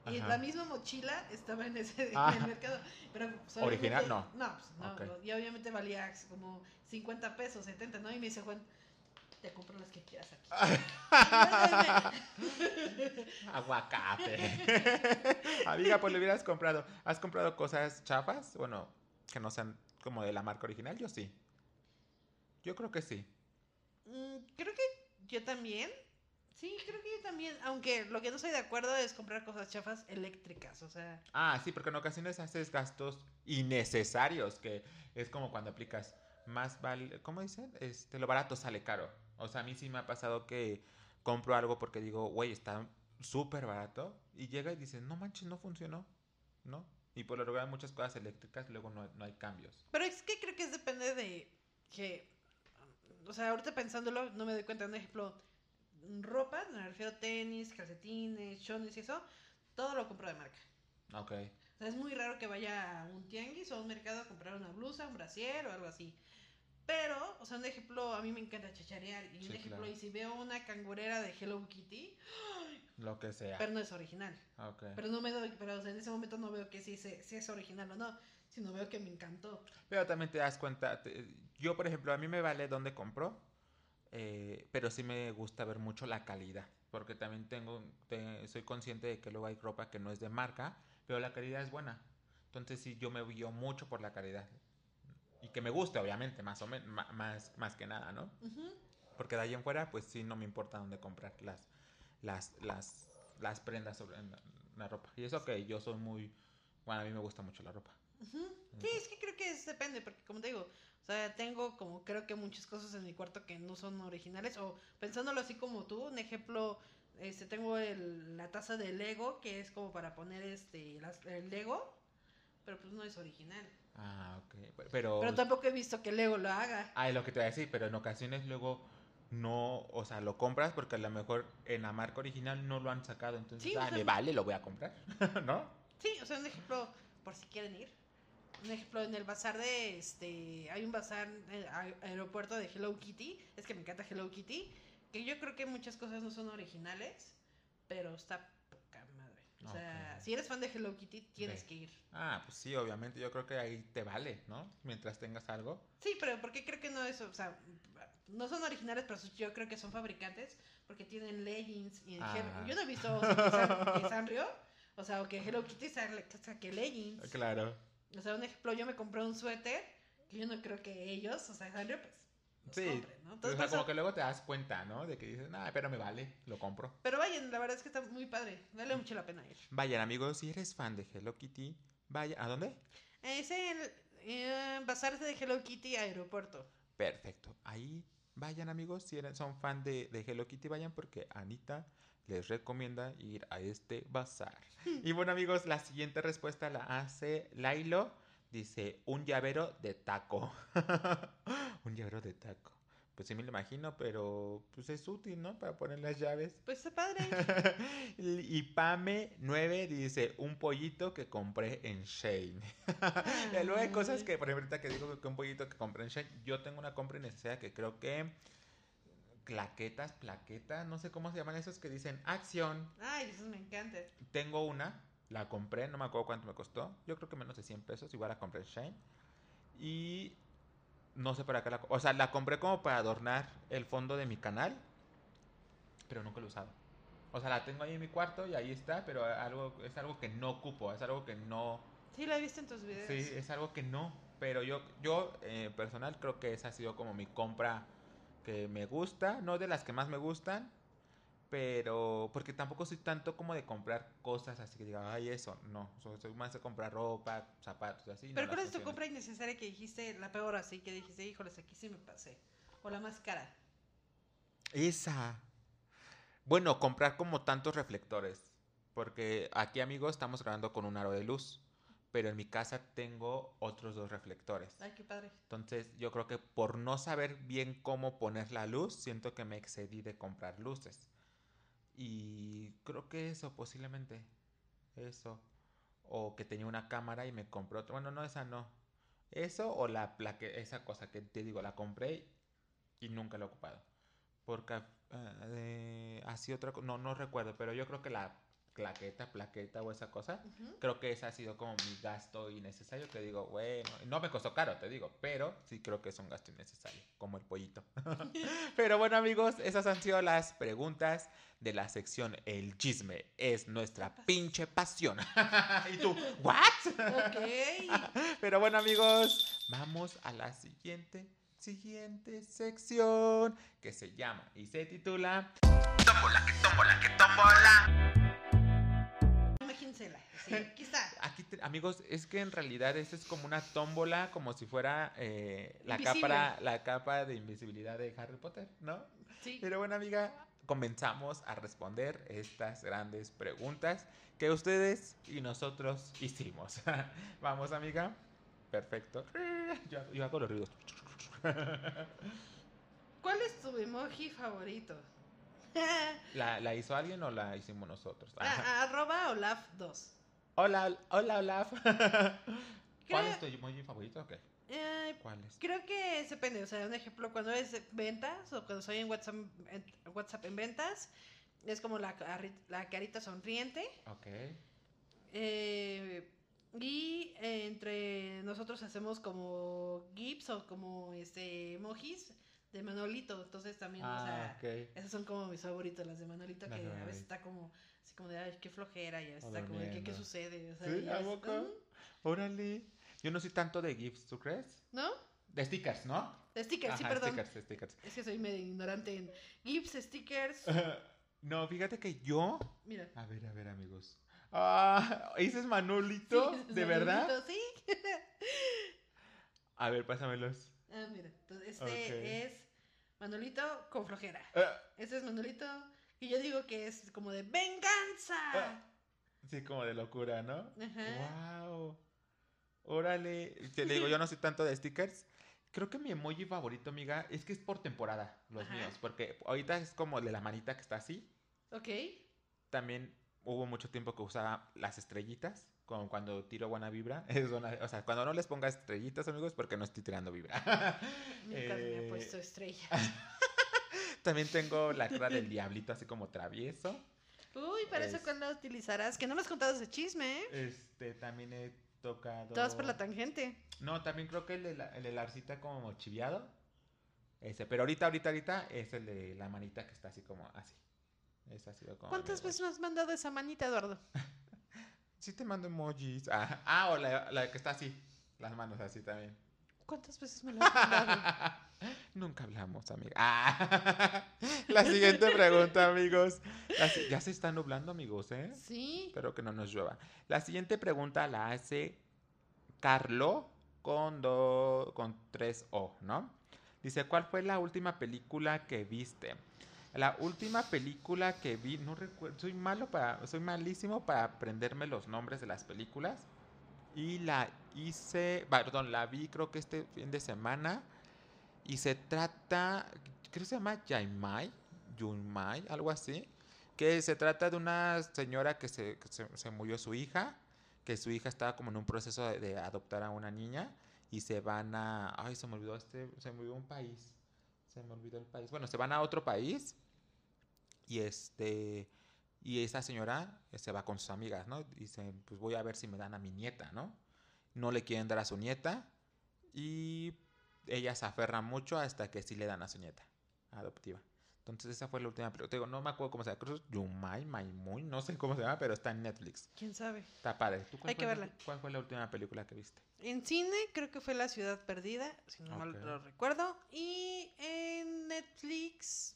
A: y
B: Ajá.
A: la misma mochila estaba en ese
B: Ah.
A: en el mercado. Pero pues,
B: ¿Original?
A: obviamente- No, pues, no.
B: Ok.
A: Y obviamente valía como 50 pesos, 70, ¿no? Y me dice Juan, te compro las que quieras aquí. <laughs>
B: Aguacate. Amiga, pues lo hubieras comprado. ¿Has comprado cosas chafas? Bueno, que no sean como de la marca original. Yo sí. Yo creo que sí.
A: Mm, creo que yo también. Sí, creo que yo también. Aunque lo que no estoy de acuerdo es comprar cosas chafas eléctricas. O sea,
B: Ah, sí, porque en ocasiones haces gastos innecesarios, que es como cuando aplicas más vale, ¿cómo dicen? Este, lo barato sale caro. O sea, a mí sí me ha pasado que compro algo porque digo, güey, está súper barato, y llega y dices, no manches, no funcionó, ¿no? Y por lo regular muchas cosas eléctricas luego no, no hay cambios.
A: Pero es que creo que es depende de que. O sea, ahorita pensándolo, no me doy cuenta. Un ejemplo, ropa, me refiero a tenis, calcetines, chones y eso. Todo lo compro de marca.
B: Ok.
A: O sea, es muy raro que vaya a un tianguis o a un mercado a comprar una blusa, un brasier o algo así. Pero, o sea, un ejemplo, a mí me encanta chacharear. Y un
B: Sí,
A: ejemplo,
B: claro.
A: y si veo una cangurera de Hello Kitty,
B: Lo que sea.
A: pero no es original.
B: Ok.
A: Pero no me doy, pero o sea, en ese momento no veo que sí, se- sí es original o no, sino veo que me encantó.
B: Pero también te das cuenta, te- yo por ejemplo, a mí me vale dónde compro, eh, pero sí me gusta ver mucho la calidad, porque también tengo, te- soy consciente de que luego hay ropa que no es de marca, pero la calidad es buena. Entonces sí, yo me guío mucho por la calidad. Y que me guste, obviamente, más o menos, más, más que nada, ¿no? Porque de ahí en fuera, pues sí, no me importa dónde comprar las, las, las, las prendas sobre la, la ropa. Y eso que yo soy muy, bueno, a mí me gusta mucho la ropa.
A: Sí, es que creo que es- depende, porque como te digo, o sea, tengo como creo que muchas cosas en mi cuarto que no son originales, o pensándolo así como tú, un ejemplo, este, tengo el- la taza de Lego, que es como para poner este, las- el Lego, pero pues no es original.
B: Ah, ok. Pero,
A: Pero tampoco he visto que Lego lo haga.
B: Ah, es lo que te voy a decir, pero en ocasiones luego no, o sea, lo compras porque a lo mejor en la marca original no lo han sacado, entonces,
A: Sí, o
B: ah,
A: sea,
B: me vale, lo voy a comprar, <laughs> ¿no?
A: Sí, o sea, un ejemplo, por si quieren ir. Un ejemplo, en el bazar de, este, hay un bazar en el a- aeropuerto de Hello Kitty, es que me encanta Hello Kitty, que yo creo que muchas cosas no son originales, pero está. O sea, si eres fan de Hello Kitty, tienes que ir.
B: Ah, pues sí, obviamente, yo creo que ahí te vale, ¿no? Mientras tengas algo.
A: Sí, pero porque creo que no es, o sea, no son originales, pero yo creo que son fabricantes, porque tienen leggings y en
B: Ah.
A: Yo no he visto o sea, que, San- <laughs> que Sanrio, o sea, o que Hello Kitty saque saque leggings.
B: Claro.
A: O sea, un ejemplo, yo me compré un suéter, que yo no creo que ellos, o sea, Sanrio, pues, los
B: Sí.
A: ¿no?
B: o
A: Entonces,
B: sea,
A: por
B: como que luego te das cuenta, ¿no? De que dices, nah, pero me vale, lo compro.
A: Pero vayan, la verdad es que está muy padre. Vale mucho la pena ir.
B: Vayan, amigos, si eres fan de Hello Kitty, vaya. ¿A dónde?
A: Es el eh, Bazar de Hello Kitty Aeropuerto.
B: Perfecto. Ahí vayan, amigos, si eran- son fan de, de Hello Kitty, vayan porque Anita les recomienda ir a este bazar. <laughs> y bueno, amigos, la siguiente respuesta la hace Lailo. Dice, un llavero de taco. <laughs> un llavero de taco. Pues sí me lo imagino, pero pues es útil, ¿no? Para poner las llaves.
A: Pues está padre. <laughs>
B: y Pame9 dice, un pollito que compré en Shane. <laughs> Y luego hay cosas que, por ejemplo, ahorita que digo que un pollito que compré en Shane, yo tengo una compra innecesaria que creo que claquetas, plaquetas, no sé cómo se llaman esos que dicen acción.
A: Ay, esos me encantan.
B: Tengo una, la compré, no me acuerdo cuánto me costó. Yo creo que menos de 100 pesos, igual la compré en Shane. Y no sé para qué la... O sea, la compré como para adornar el fondo de mi canal, pero nunca lo he usado. O sea, la tengo ahí en mi cuarto y ahí está, pero algo, es algo que no ocupo, es algo que no...
A: Sí, la he visto en tus videos.
B: Sí, es algo que no. Pero yo, yo eh, personal creo que esa ha sido como mi compra que me gusta, no de las que más me gustan, pero porque tampoco soy tanto como de comprar cosas así que diga, ay, eso, no, soy, soy más de comprar ropa, zapatos, así. no
A: Pero
B: las
A: ¿cuál es tu compra innecesaria que dijiste, la peor así, que dijiste, híjoles, aquí sí me pasé? O la más cara.
B: Esa. Bueno, comprar como tantos reflectores, porque aquí, amigos, estamos grabando con un aro de luz, pero en mi casa tengo otros dos reflectores.
A: Ay, qué padre.
B: Entonces yo creo que por no saber bien cómo poner la luz, siento que me excedí de comprar luces. Y creo que eso, posiblemente. Eso. O que tenía una cámara y me compré otra. Bueno, no, esa no. Eso o la plaque, esa cosa que te digo, la compré y nunca la he ocupado. Porque ah, así otra cosa, no, no recuerdo, pero yo creo que la claqueta, plaqueta o esa cosa,
A: Ujú.
B: creo que ese ha sido como mi gasto innecesario que digo, bueno, no me costó caro, te digo, pero sí creo que es un gasto innecesario, como el pollito. <laughs> pero bueno, amigos, esas han sido las preguntas de la sección El chisme es nuestra pinche pasión. <laughs> <laughs> y tú, ¿what?
A: Ok.
B: pero bueno, amigos, vamos a la siguiente siguiente sección que se llama y se titula Tómbola que tómbola que tómbola.
A: Sí, <laughs> aquí
B: amigos, es que en realidad esta es como una tómbola, como si fuera eh, la,
A: Invisible.
B: capa, la capa de invisibilidad de Harry Potter, ¿no?
A: Sí.
B: Pero bueno, amiga, comenzamos a responder estas grandes preguntas que ustedes y nosotros hicimos. <laughs> Vamos, amiga. Perfecto. <laughs> Yo, yo hago los ruidos.
A: ¿Cuál es tu emoji favorito?
B: ¿La, ¿La hizo alguien o la hicimos nosotros?
A: Ah, arroba Olaf 2.
B: Hola, hola, hola. <laughs> ¿Cuál es tu emoji favorito? Ok.
A: Eh,
B: ¿Cuál es?
A: creo que depende. O sea, un ejemplo, cuando es ventas o cuando estoy en WhatsApp en, WhatsApp en ventas, es como la, la carita sonriente.
B: Ok.
A: Eh, y eh, entre nosotros hacemos como GIFs o como este emojis de Manolito. Entonces también, o
B: Ah,
A: sea,
B: ok.
A: esos son como mis favoritos, las de Manolito, que a veces está como así como de ay, qué flojera, y a veces
B: O
A: está como de ¿qué, qué sucede. O sea,
B: ¿Sí? ¿A poco? Órale. Yo no soy tanto de GIFs, ¿tú crees?
A: ¿No?
B: De stickers, ¿no?
A: De stickers, sí, perdón.
B: stickers, stickers.
A: Es que soy medio ignorante en GIFs, stickers. <laughs>
B: no, fíjate que yo.
A: Mira.
B: A ver, a ver, amigos. Ah, ¿ese es Manolito?
A: Sí,
B: ¿De verdad?
A: Manolito, Sí. <laughs>
B: A ver, pásamelos.
A: Ah, mira. Entonces, este es Manolito con flojera.
B: Ah,
A: Este es Manolito. Y yo digo que es como de venganza.
B: Ah. sí, como de locura, ¿no?
A: Ajá.
B: Wow. Órale. Te digo, yo no soy tanto de stickers. Creo que mi emoji favorito, amiga, es que es por temporada, los
A: Ajá.
B: míos. Porque ahorita es como de la manita que está así.
A: Ok.
B: También hubo mucho tiempo que usaba las estrellitas, como cuando tiro buena vibra. <laughs> Es una- o sea, cuando no les ponga estrellitas, amigos, porque no estoy tirando vibra. <laughs>
A: Nunca me
B: Eh,
A: he puesto estrella. <laughs>
B: También tengo la cara del diablito, así como travieso.
A: Uy, para eso
B: Es-
A: cuál la utilizarás. Que no me has contado ese chisme, ¿eh?
B: Este, también he tocado.
A: Todas por la tangente.
B: No, también creo que el de la, el de la arcita como chiviado. Ese, pero ahorita, ahorita, ahorita es el de la manita que está así como así. Como.
A: ¿Cuántas veces me has mandado esa manita, Eduardo?
B: Sí te mando emojis. Ah, ah, o la, la que está así. Las manos así también.
A: ¿Cuántas veces me la has mandado? <laughs>
B: Nunca hablamos, amiga. Ah, <laughs> la siguiente pregunta, amigos. Si- ya se está nublando, amigos, ¿eh?
A: Sí.
B: Espero que no nos llueva. La siguiente pregunta la hace Carlo con, do- con tres O, ¿no? Dice, ¿cuál fue la última película que viste? La última película que vi, no recuerdo, soy malo para, soy malísimo para aprenderme los nombres de las películas. Y la hice, perdón, la vi creo que este fin de semana. Y se trata, creo que se llama Yaimai, Yunmai, algo así. Que se trata de una señora que se, se, se murió su hija, que su hija estaba como en un proceso de, de adoptar a una niña. Y se van a, ay, se me olvidó este, se me olvidó un país. Se me olvidó el país. Bueno, se van a otro país. Y este, y esa señora eh, se va con sus amigas, ¿no? Dice, pues voy a ver si me dan a mi nieta, ¿no? No le quieren dar a su nieta. Y ella se aferra mucho hasta que sí le dan a su nieta adoptiva. Entonces esa fue la última pregunta. Digo, no me acuerdo cómo se llama. Creo Yumai, Maimun, no sé cómo se llama, pero está en Netflix.
A: ¿Quién sabe?
B: Está padre. ¿Tú cuál
A: Hay que
B: la-
A: verla.
B: ¿Cuál fue la última película que viste?
A: En cine creo que fue La Ciudad Perdida, si no mal lo recuerdo. Y en Netflix,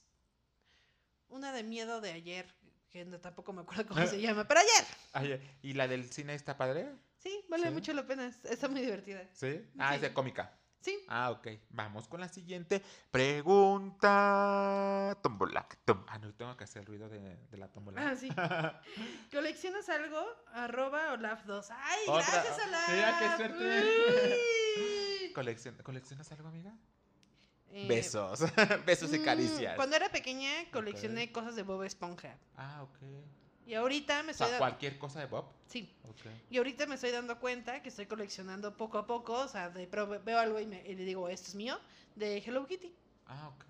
A: una de miedo de ayer, que no- tampoco me acuerdo cómo se <laughs> llama, pero ayer.
B: Ay, ¿Y la del cine está padre?
A: Sí, vale
B: ¿Sí?
A: mucho la pena, está muy divertida.
B: ¿Sí? Ah,
A: Sí.
B: es de cómica.
A: Sí,
B: Ah, ok. Vamos con la siguiente pregunta. Tómbola. tom- Ah, no, tengo que hacer el ruido de, de la tómbola.
A: ah, sí. <laughs> ¿Coleccionas algo? Arroba Olaf2. ¡Ay,
B: Otra.
A: gracias, Olaf!
B: Mira, qué suerte. Coleccion- ¿Coleccionas algo, amiga?
A: Eh,
B: Besos. <laughs> Besos y
A: mm,
B: caricias.
A: Cuando era pequeña coleccioné cosas de Bob Esponja.
B: Ah, ok.
A: Y ahorita me estoy
B: sea,
A: da-
B: cualquier cosa de Bob.
A: Sí.
B: Ok.
A: Y ahorita me estoy dando cuenta que estoy coleccionando poco a poco, o sea, de, pero veo algo y, me, y le digo, esto es mío, de Hello Kitty.
B: Ah, ok.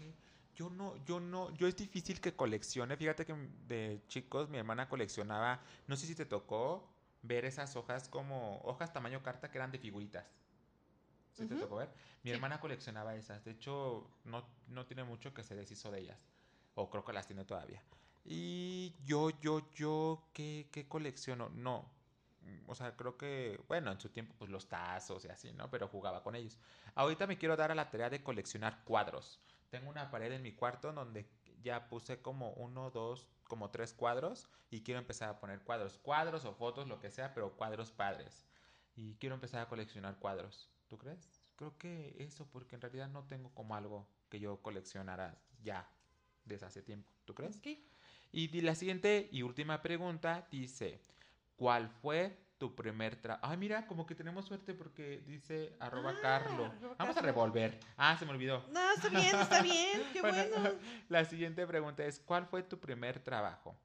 B: Yo no, yo no, yo es difícil que coleccione. Fíjate que de chicos mi hermana coleccionaba, no sé si te tocó ver esas hojas como hojas tamaño carta que eran de figuritas. ¿Sí te
A: Ujú.
B: tocó ver? Mi
A: Sí.
B: hermana coleccionaba esas. De hecho, no, no tiene mucho que se deshizo de ellas. O creo que las tiene todavía. Y yo, yo, yo, ¿qué, qué colecciono? No. Mm, O sea, creo que, bueno, en su tiempo, pues los tazos y así, ¿no? Pero jugaba con ellos. Ahorita me quiero dar a la tarea de coleccionar cuadros. Tengo una pared en mi cuarto donde ya puse como uno, dos, como tres cuadros y quiero empezar a poner cuadros. Cuadros o fotos, lo que sea, pero cuadros padres. Y quiero empezar a coleccionar cuadros. ¿Tú crees? Creo que eso, porque en realidad no tengo como algo que yo coleccionara ya desde hace tiempo. ¿Tú crees?
A: Ok.
B: Y la siguiente y última pregunta dice, ¿cuál fue tu primer trabajo? Ay, mira, como que tenemos suerte porque dice arroba
A: Ah,
B: Carlo.
A: arroba
B: Vamos a revolver. Ah, se me olvidó.
A: No, está bien, está bien, qué <laughs> bueno. <laughs>
B: La siguiente pregunta es, ¿cuál fue tu primer trabajo?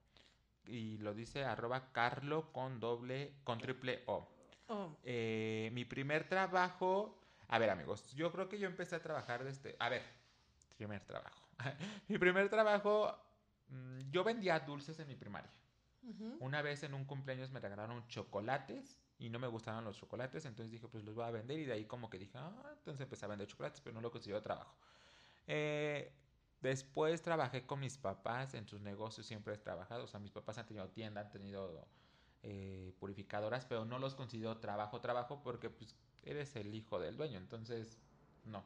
B: Y lo dice arroba Carlo con doble, con triple O.
A: Oh,
B: Eh, mi primer trabajo, a ver amigos, yo creo que yo empecé a trabajar desde, a ver, primer trabajo. <laughs> mi primer trabajo, yo vendía dulces en mi primaria.
A: ujú.
B: Una vez en un cumpleaños me regalaron chocolates y no me gustaban los chocolates, entonces dije, pues los voy a vender y de ahí como que dije, ah, entonces empecé a vender chocolates, pero no lo consideré trabajo. Eh, después trabajé con mis papás en sus negocios, siempre he trabajado, o sea, mis papás han tenido tienda, han tenido eh, purificadoras, pero no los considero trabajo, trabajo, porque pues eres el hijo del dueño, entonces no.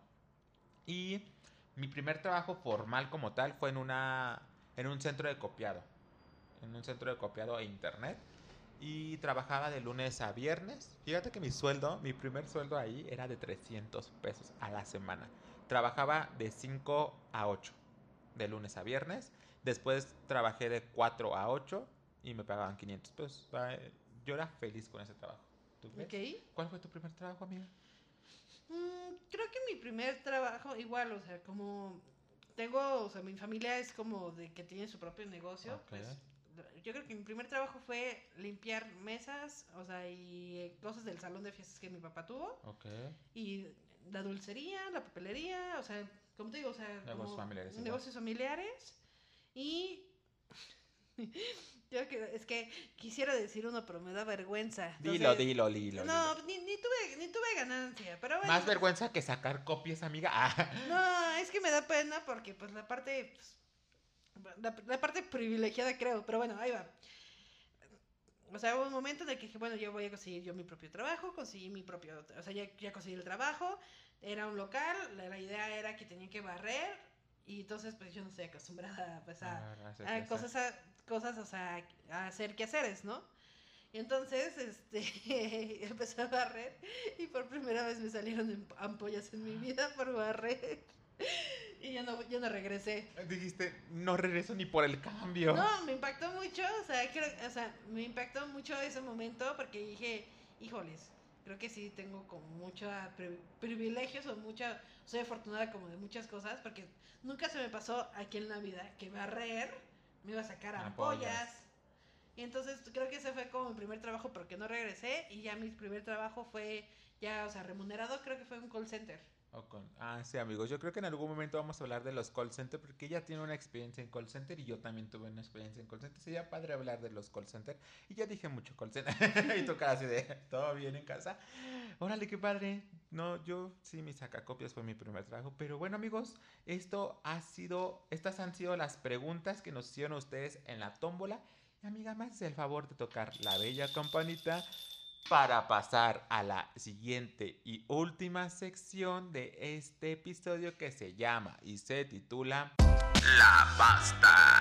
B: Y mi primer trabajo formal como tal fue en una en un centro de copiado, en un centro de copiado e internet y trabajaba de lunes a viernes. Fíjate que mi sueldo, mi primer sueldo ahí era de 300 pesos a la semana. Trabajaba de 5 a 8, de lunes a viernes. Después trabajé de 4 a 8 y me pagaban 500 pesos. Yo era feliz con ese trabajo. ¿Tú crees?
A: Ok.
B: ¿Cuál fue tu primer trabajo, amiga?
A: Mm, creo que mi primer trabajo, igual, o sea, como tengo, o sea, mi familia es como de que tiene su propio negocio,
B: Ok.
A: pues yo creo que mi primer trabajo fue limpiar mesas, o sea, y cosas del salón de fiestas que mi papá tuvo,
B: Ok.
A: y la dulcería, la papelería, o sea, como te digo, o sea,
B: Negocios familiares igual.
A: negocios familiares, y yo que, es que quisiera decir uno, pero me da vergüenza.
B: Dilo,
A: Entonces,
B: dilo, dilo.
A: No,
B: dilo.
A: ni, ni tuve, ni tuve ganancia, pero bueno.
B: Más vergüenza que sacar copias, amiga. <laughs> Ah.
A: No, es que me da pena porque pues la parte pues, la, la parte privilegiada creo, pero bueno, ahí va. o sea, hubo un momento en el que dije, bueno, yo voy a conseguir yo mi propio trabajo, conseguí mi propio, o sea, ya, ya conseguí el trabajo, era un local, la, la idea era que tenía que barrer, y entonces pues yo no estoy acostumbrada pues, a,
B: Ah,
A: a cosas, a, cosas, o sea, a hacer quehaceres, ¿no? Y entonces, este, <laughs> empecé a barrer y por primera vez me salieron em- ampollas en mi vida por barrer. Y ya no, ya no regresé.
B: Dijiste, no regreso ni por el cambio.
A: No, me impactó mucho, o sea, creo, o sea, me impactó mucho ese momento porque dije, híjoles, creo que sí tengo como muchos privilegios o mucha, soy afortunada como de muchas cosas porque nunca se me pasó aquí en la vida que barrer me iba a sacar
B: Ampollas.
A: ampollas. Y entonces creo que ese fue como mi primer trabajo porque no regresé y ya mi primer trabajo fue ya, o sea, remunerado, creo que fue un call center.
B: Ah, sí, amigos. Yo creo que en algún momento vamos a hablar de los call center porque ella tiene una experiencia en call center y yo también tuve una experiencia en call center. Sería padre hablar de los call center. Y ya dije mucho call center. <laughs> y tu cara así de, ¿todo bien en casa? Órale, qué padre. No, yo sí, mis sacacopias fue mi primer trabajo. Pero bueno, amigos, esto ha sido, estas han sido las preguntas que nos hicieron ustedes en la tómbola. Y amiga, haces el favor de tocar la bella campanita para pasar a la siguiente y última sección de este episodio que se llama y se titula La Basta.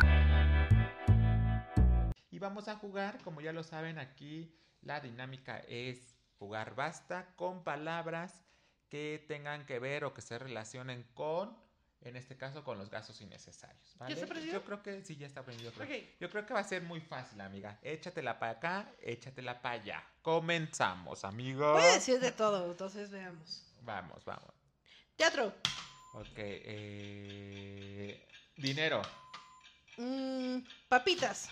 B: Y vamos a jugar, como ya lo saben aquí, la dinámica es jugar basta con palabras que tengan que ver o que se relacionen con, en este caso, con los gastos innecesarios. ¿vale?
A: está aprendido?
B: Yo creo que sí, ya está aprendido. creo. Yo creo que va a ser muy fácil, amiga. Échatela para acá, échatela para allá. Comenzamos, amigos.
A: Voy a decir de todo, entonces veamos.
B: Vamos, vamos.
A: Teatro.
B: Ok, eh... dinero,
A: Mm, papitas.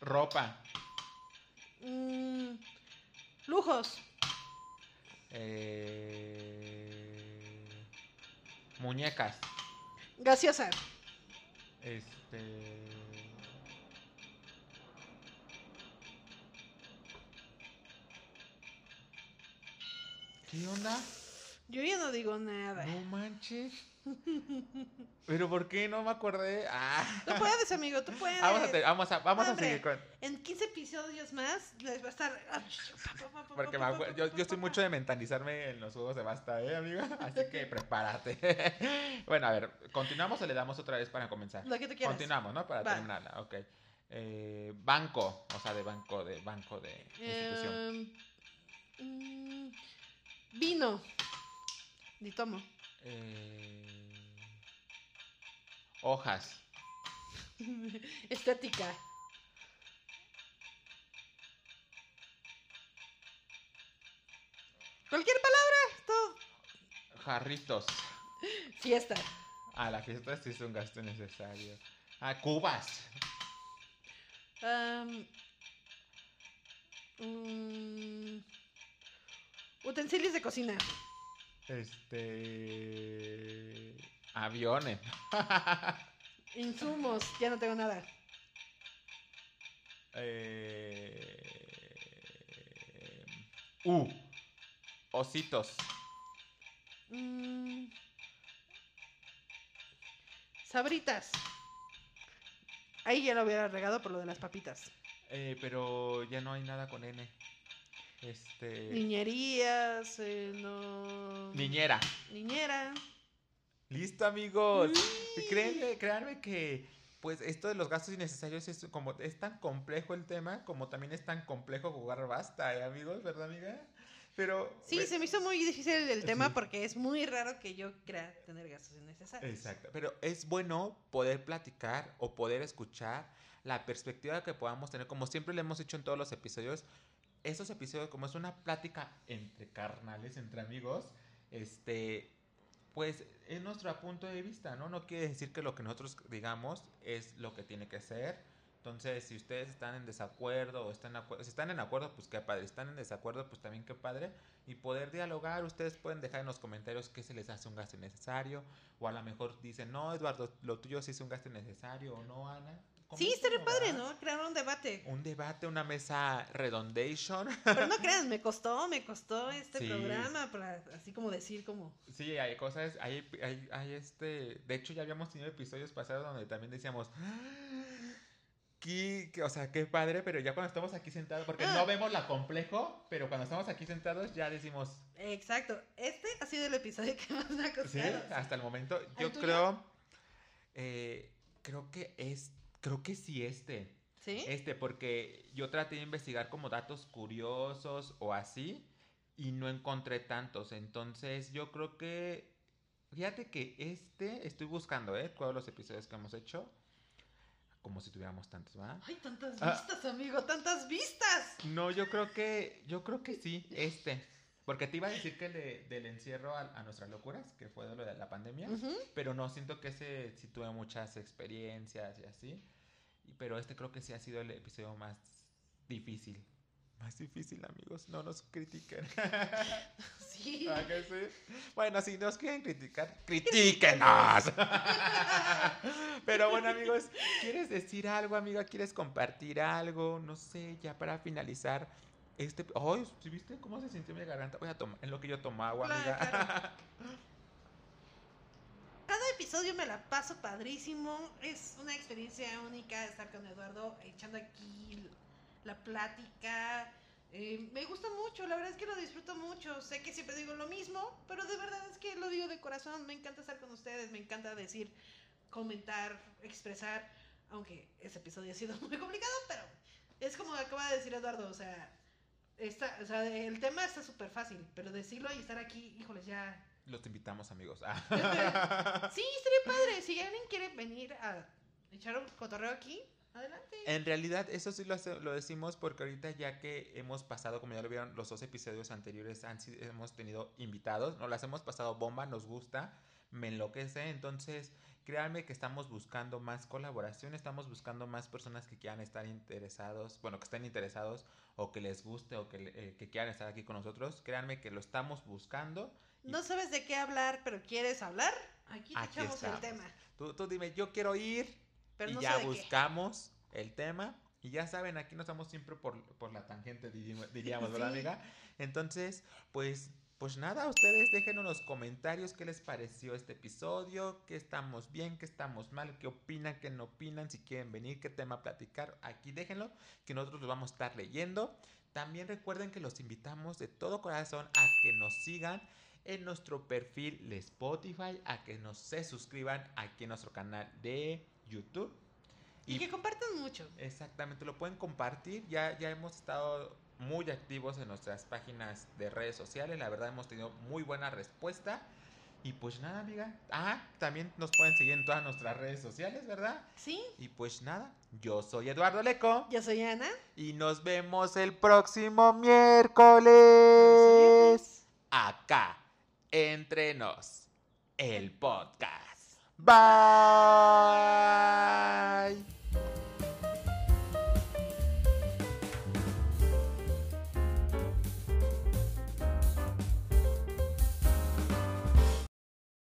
B: ropa,
A: Mm, lujos.
B: eh... muñecas,
A: Gaseosa.
B: este... ¿Qué onda?
A: Yo ya no digo nada.
B: No manches. <laughs> ¿Pero por qué no me acordé? Ah.
A: Tú puedes, amigo, tú puedes.
B: Vamos a, te- vamos a, vamos a seguir con...
A: En 15 episodios más les va a estar.
B: Porque me acuer- yo, yo estoy mucho de mentalizarme en los juegos de basta, ¿eh, amiga? Así que prepárate. <laughs> bueno, a ver, ¿continuamos o le damos otra vez para comenzar?
A: Lo que tú quieras.
B: Continuamos, ¿no? Para
A: Va.
B: terminarla, ok. Eh, banco, o sea, de banco, de banco, de institución.
A: Em, mm, vino. Ni tomo.
B: Eh, hojas, <laughs>
A: Estética. Cualquier palabra. Todo.
B: jarritos.
A: Fiesta.
B: Ah, la fiesta sí es un gasto necesario. Ah, cubas.
A: Mm, utensilios de cocina.
B: Este... Aviones. <laughs>
A: Insumos. Ya no tengo nada.
B: Eh... Uh. Ositos.
A: Mm, sabritas. Ahí ya lo hubiera regado por lo de las papitas.
B: Eh, pero ya no hay nada con N. Este...
A: Niñerías, eh, no.
B: Niñera.
A: Niñera.
B: Listo, amigos. Créanme, créanme que pues esto de los gastos innecesarios es como es tan complejo el tema como también es tan complejo jugar basta, ¿eh, amigos? ¿Verdad, amiga? Pero
A: Sí,
B: ve-
A: se me hizo muy difícil el tema
B: Sí.
A: porque es muy raro que yo crea tener gastos innecesarios.
B: Exacto, pero es bueno poder platicar o poder escuchar la perspectiva que podamos tener, como siempre le hemos dicho en todos los episodios, esos episodios como es una plática entre carnales, entre amigos, este, pues es nuestro punto de vista, ¿no? No quiere decir que lo que nosotros digamos es lo que tiene que ser. Entonces, si ustedes están en desacuerdo o están, acu- si están en acuerdo, pues qué padre. Si están en desacuerdo, pues también qué padre. Y poder dialogar, ustedes pueden dejar en los comentarios qué se les hace un gasto innecesario. O a lo mejor dicen, no, Eduardo, lo tuyo sí es un gasto innecesario. O no, Ana.
A: Sí, estaría padre. ¿no? Crear un debate.
B: Un debate, una mesa redondation. <laughs>
A: Pero no crean, me costó, me costó este
B: Sí.
A: programa para así como decir como...
B: Sí, hay cosas, hay, hay, hay este, de hecho ya habíamos tenido episodios pasados donde también decíamos, "Ah, qué, o sea, qué padre, pero ya cuando estamos aquí sentados, porque
A: Ah.
B: no vemos la complejo, pero cuando estamos aquí sentados ya decimos,
A: Exacto. Este ha sido el episodio que más me ha
B: sí,
A: costado.
B: hasta el momento. Yo creo, eh, creo que es, creo que sí este.
A: ¿Sí?
B: Este, porque yo traté de investigar como datos curiosos o así y no encontré tantos. Entonces, yo creo que, fíjate que este, estoy buscando, ¿eh? Todos los episodios que hemos hecho, como si tuviéramos tantos, ¿va?
A: Ay, tantas
B: Ah.
A: vistas, amigo, tantas vistas.
B: No, yo creo que, yo creo que sí, este. Porque te iba a decir que de- del encierro a, a nuestras locuras, que fue de lo de la pandemia, pero no siento que ese sí tuve muchas experiencias y así. Pero este creo que sí ha sido el episodio más difícil. Más difícil, amigos. No nos critiquen. <laughs>
A: Sí.
B: ¿A que sí? Bueno, si nos quieren criticar, critíquenos. <laughs> Pero bueno, amigos, ¿quieres decir algo, amiga? ¿Quieres compartir algo? No sé, ya para finalizar este... Ay, ¿sí viste cómo se sintió mi garganta? Voy a tomar, en lo que yo tomo agua,
A: Claro,
B: amiga.
A: claro. <laughs> Cada episodio me la paso padrísimo. Es una experiencia única estar con Eduardo echando aquí la plática. Eh, me gusta mucho, la verdad es que lo disfruto mucho. Sé que siempre digo lo mismo, pero de verdad es que lo digo de corazón. Me encanta estar con ustedes, me encanta decir, comentar, expresar. Aunque ese episodio ha sido <laughs> muy complicado, pero es como acaba de decir Eduardo, o sea, el tema está súper fácil, pero decirlo y estar aquí, híjoles, ya
B: Los invitamos, amigos. <laughs>
A: Sí, estaría padre. Si alguien quiere venir a echar un cotorreo aquí, adelante.
B: En realidad, eso sí lo, hace- lo decimos porque ahorita ya que hemos pasado, como ya lo vieron, los dos episodios anteriores han hemos tenido invitados, nos las hemos pasado bomba, nos gusta, me enloquece, entonces créanme que estamos buscando más colaboración, estamos buscando más personas que quieran estar interesados, bueno, que estén interesados o que les guste o que, eh, que quieran estar aquí con nosotros, créanme que lo estamos buscando.
A: No sabes de qué hablar, pero quieres hablar. Aquí te
B: Aquí
A: echamos el tema.
B: Tú, tú dime, yo quiero ir,
A: Pero
B: y
A: no
B: ya
A: qué.
B: buscamos el tema. Y ya saben, aquí nos estamos siempre por, por la tangente, diríamos, ¿verdad, <laughs>
A: Sí.
B: amiga? Entonces, pues, pues nada, ustedes déjenos en los comentarios qué les pareció este episodio, qué estamos bien, qué estamos mal, qué opinan, qué no opinan, si quieren venir, qué tema platicar. Aquí déjenlo, que nosotros lo vamos a estar leyendo. También recuerden que los invitamos de todo corazón a que nos sigan en nuestro perfil de Spotify, a que nos se suscriban aquí en nuestro canal de YouTube.
A: Y, que compartan mucho.
B: Exactamente, lo pueden compartir. Ya, ya hemos estado muy activos en nuestras páginas de redes sociales. La verdad hemos tenido muy buena respuesta. Y pues nada, amiga. Ah, también nos pueden seguir en todas nuestras redes sociales, ¿verdad?
A: ¿Sí?
B: Y pues nada, yo soy Eduardo Leco.
A: Yo soy Ana.
B: Y nos vemos el próximo miércoles. Acá, entre nos, el podcast. Bye.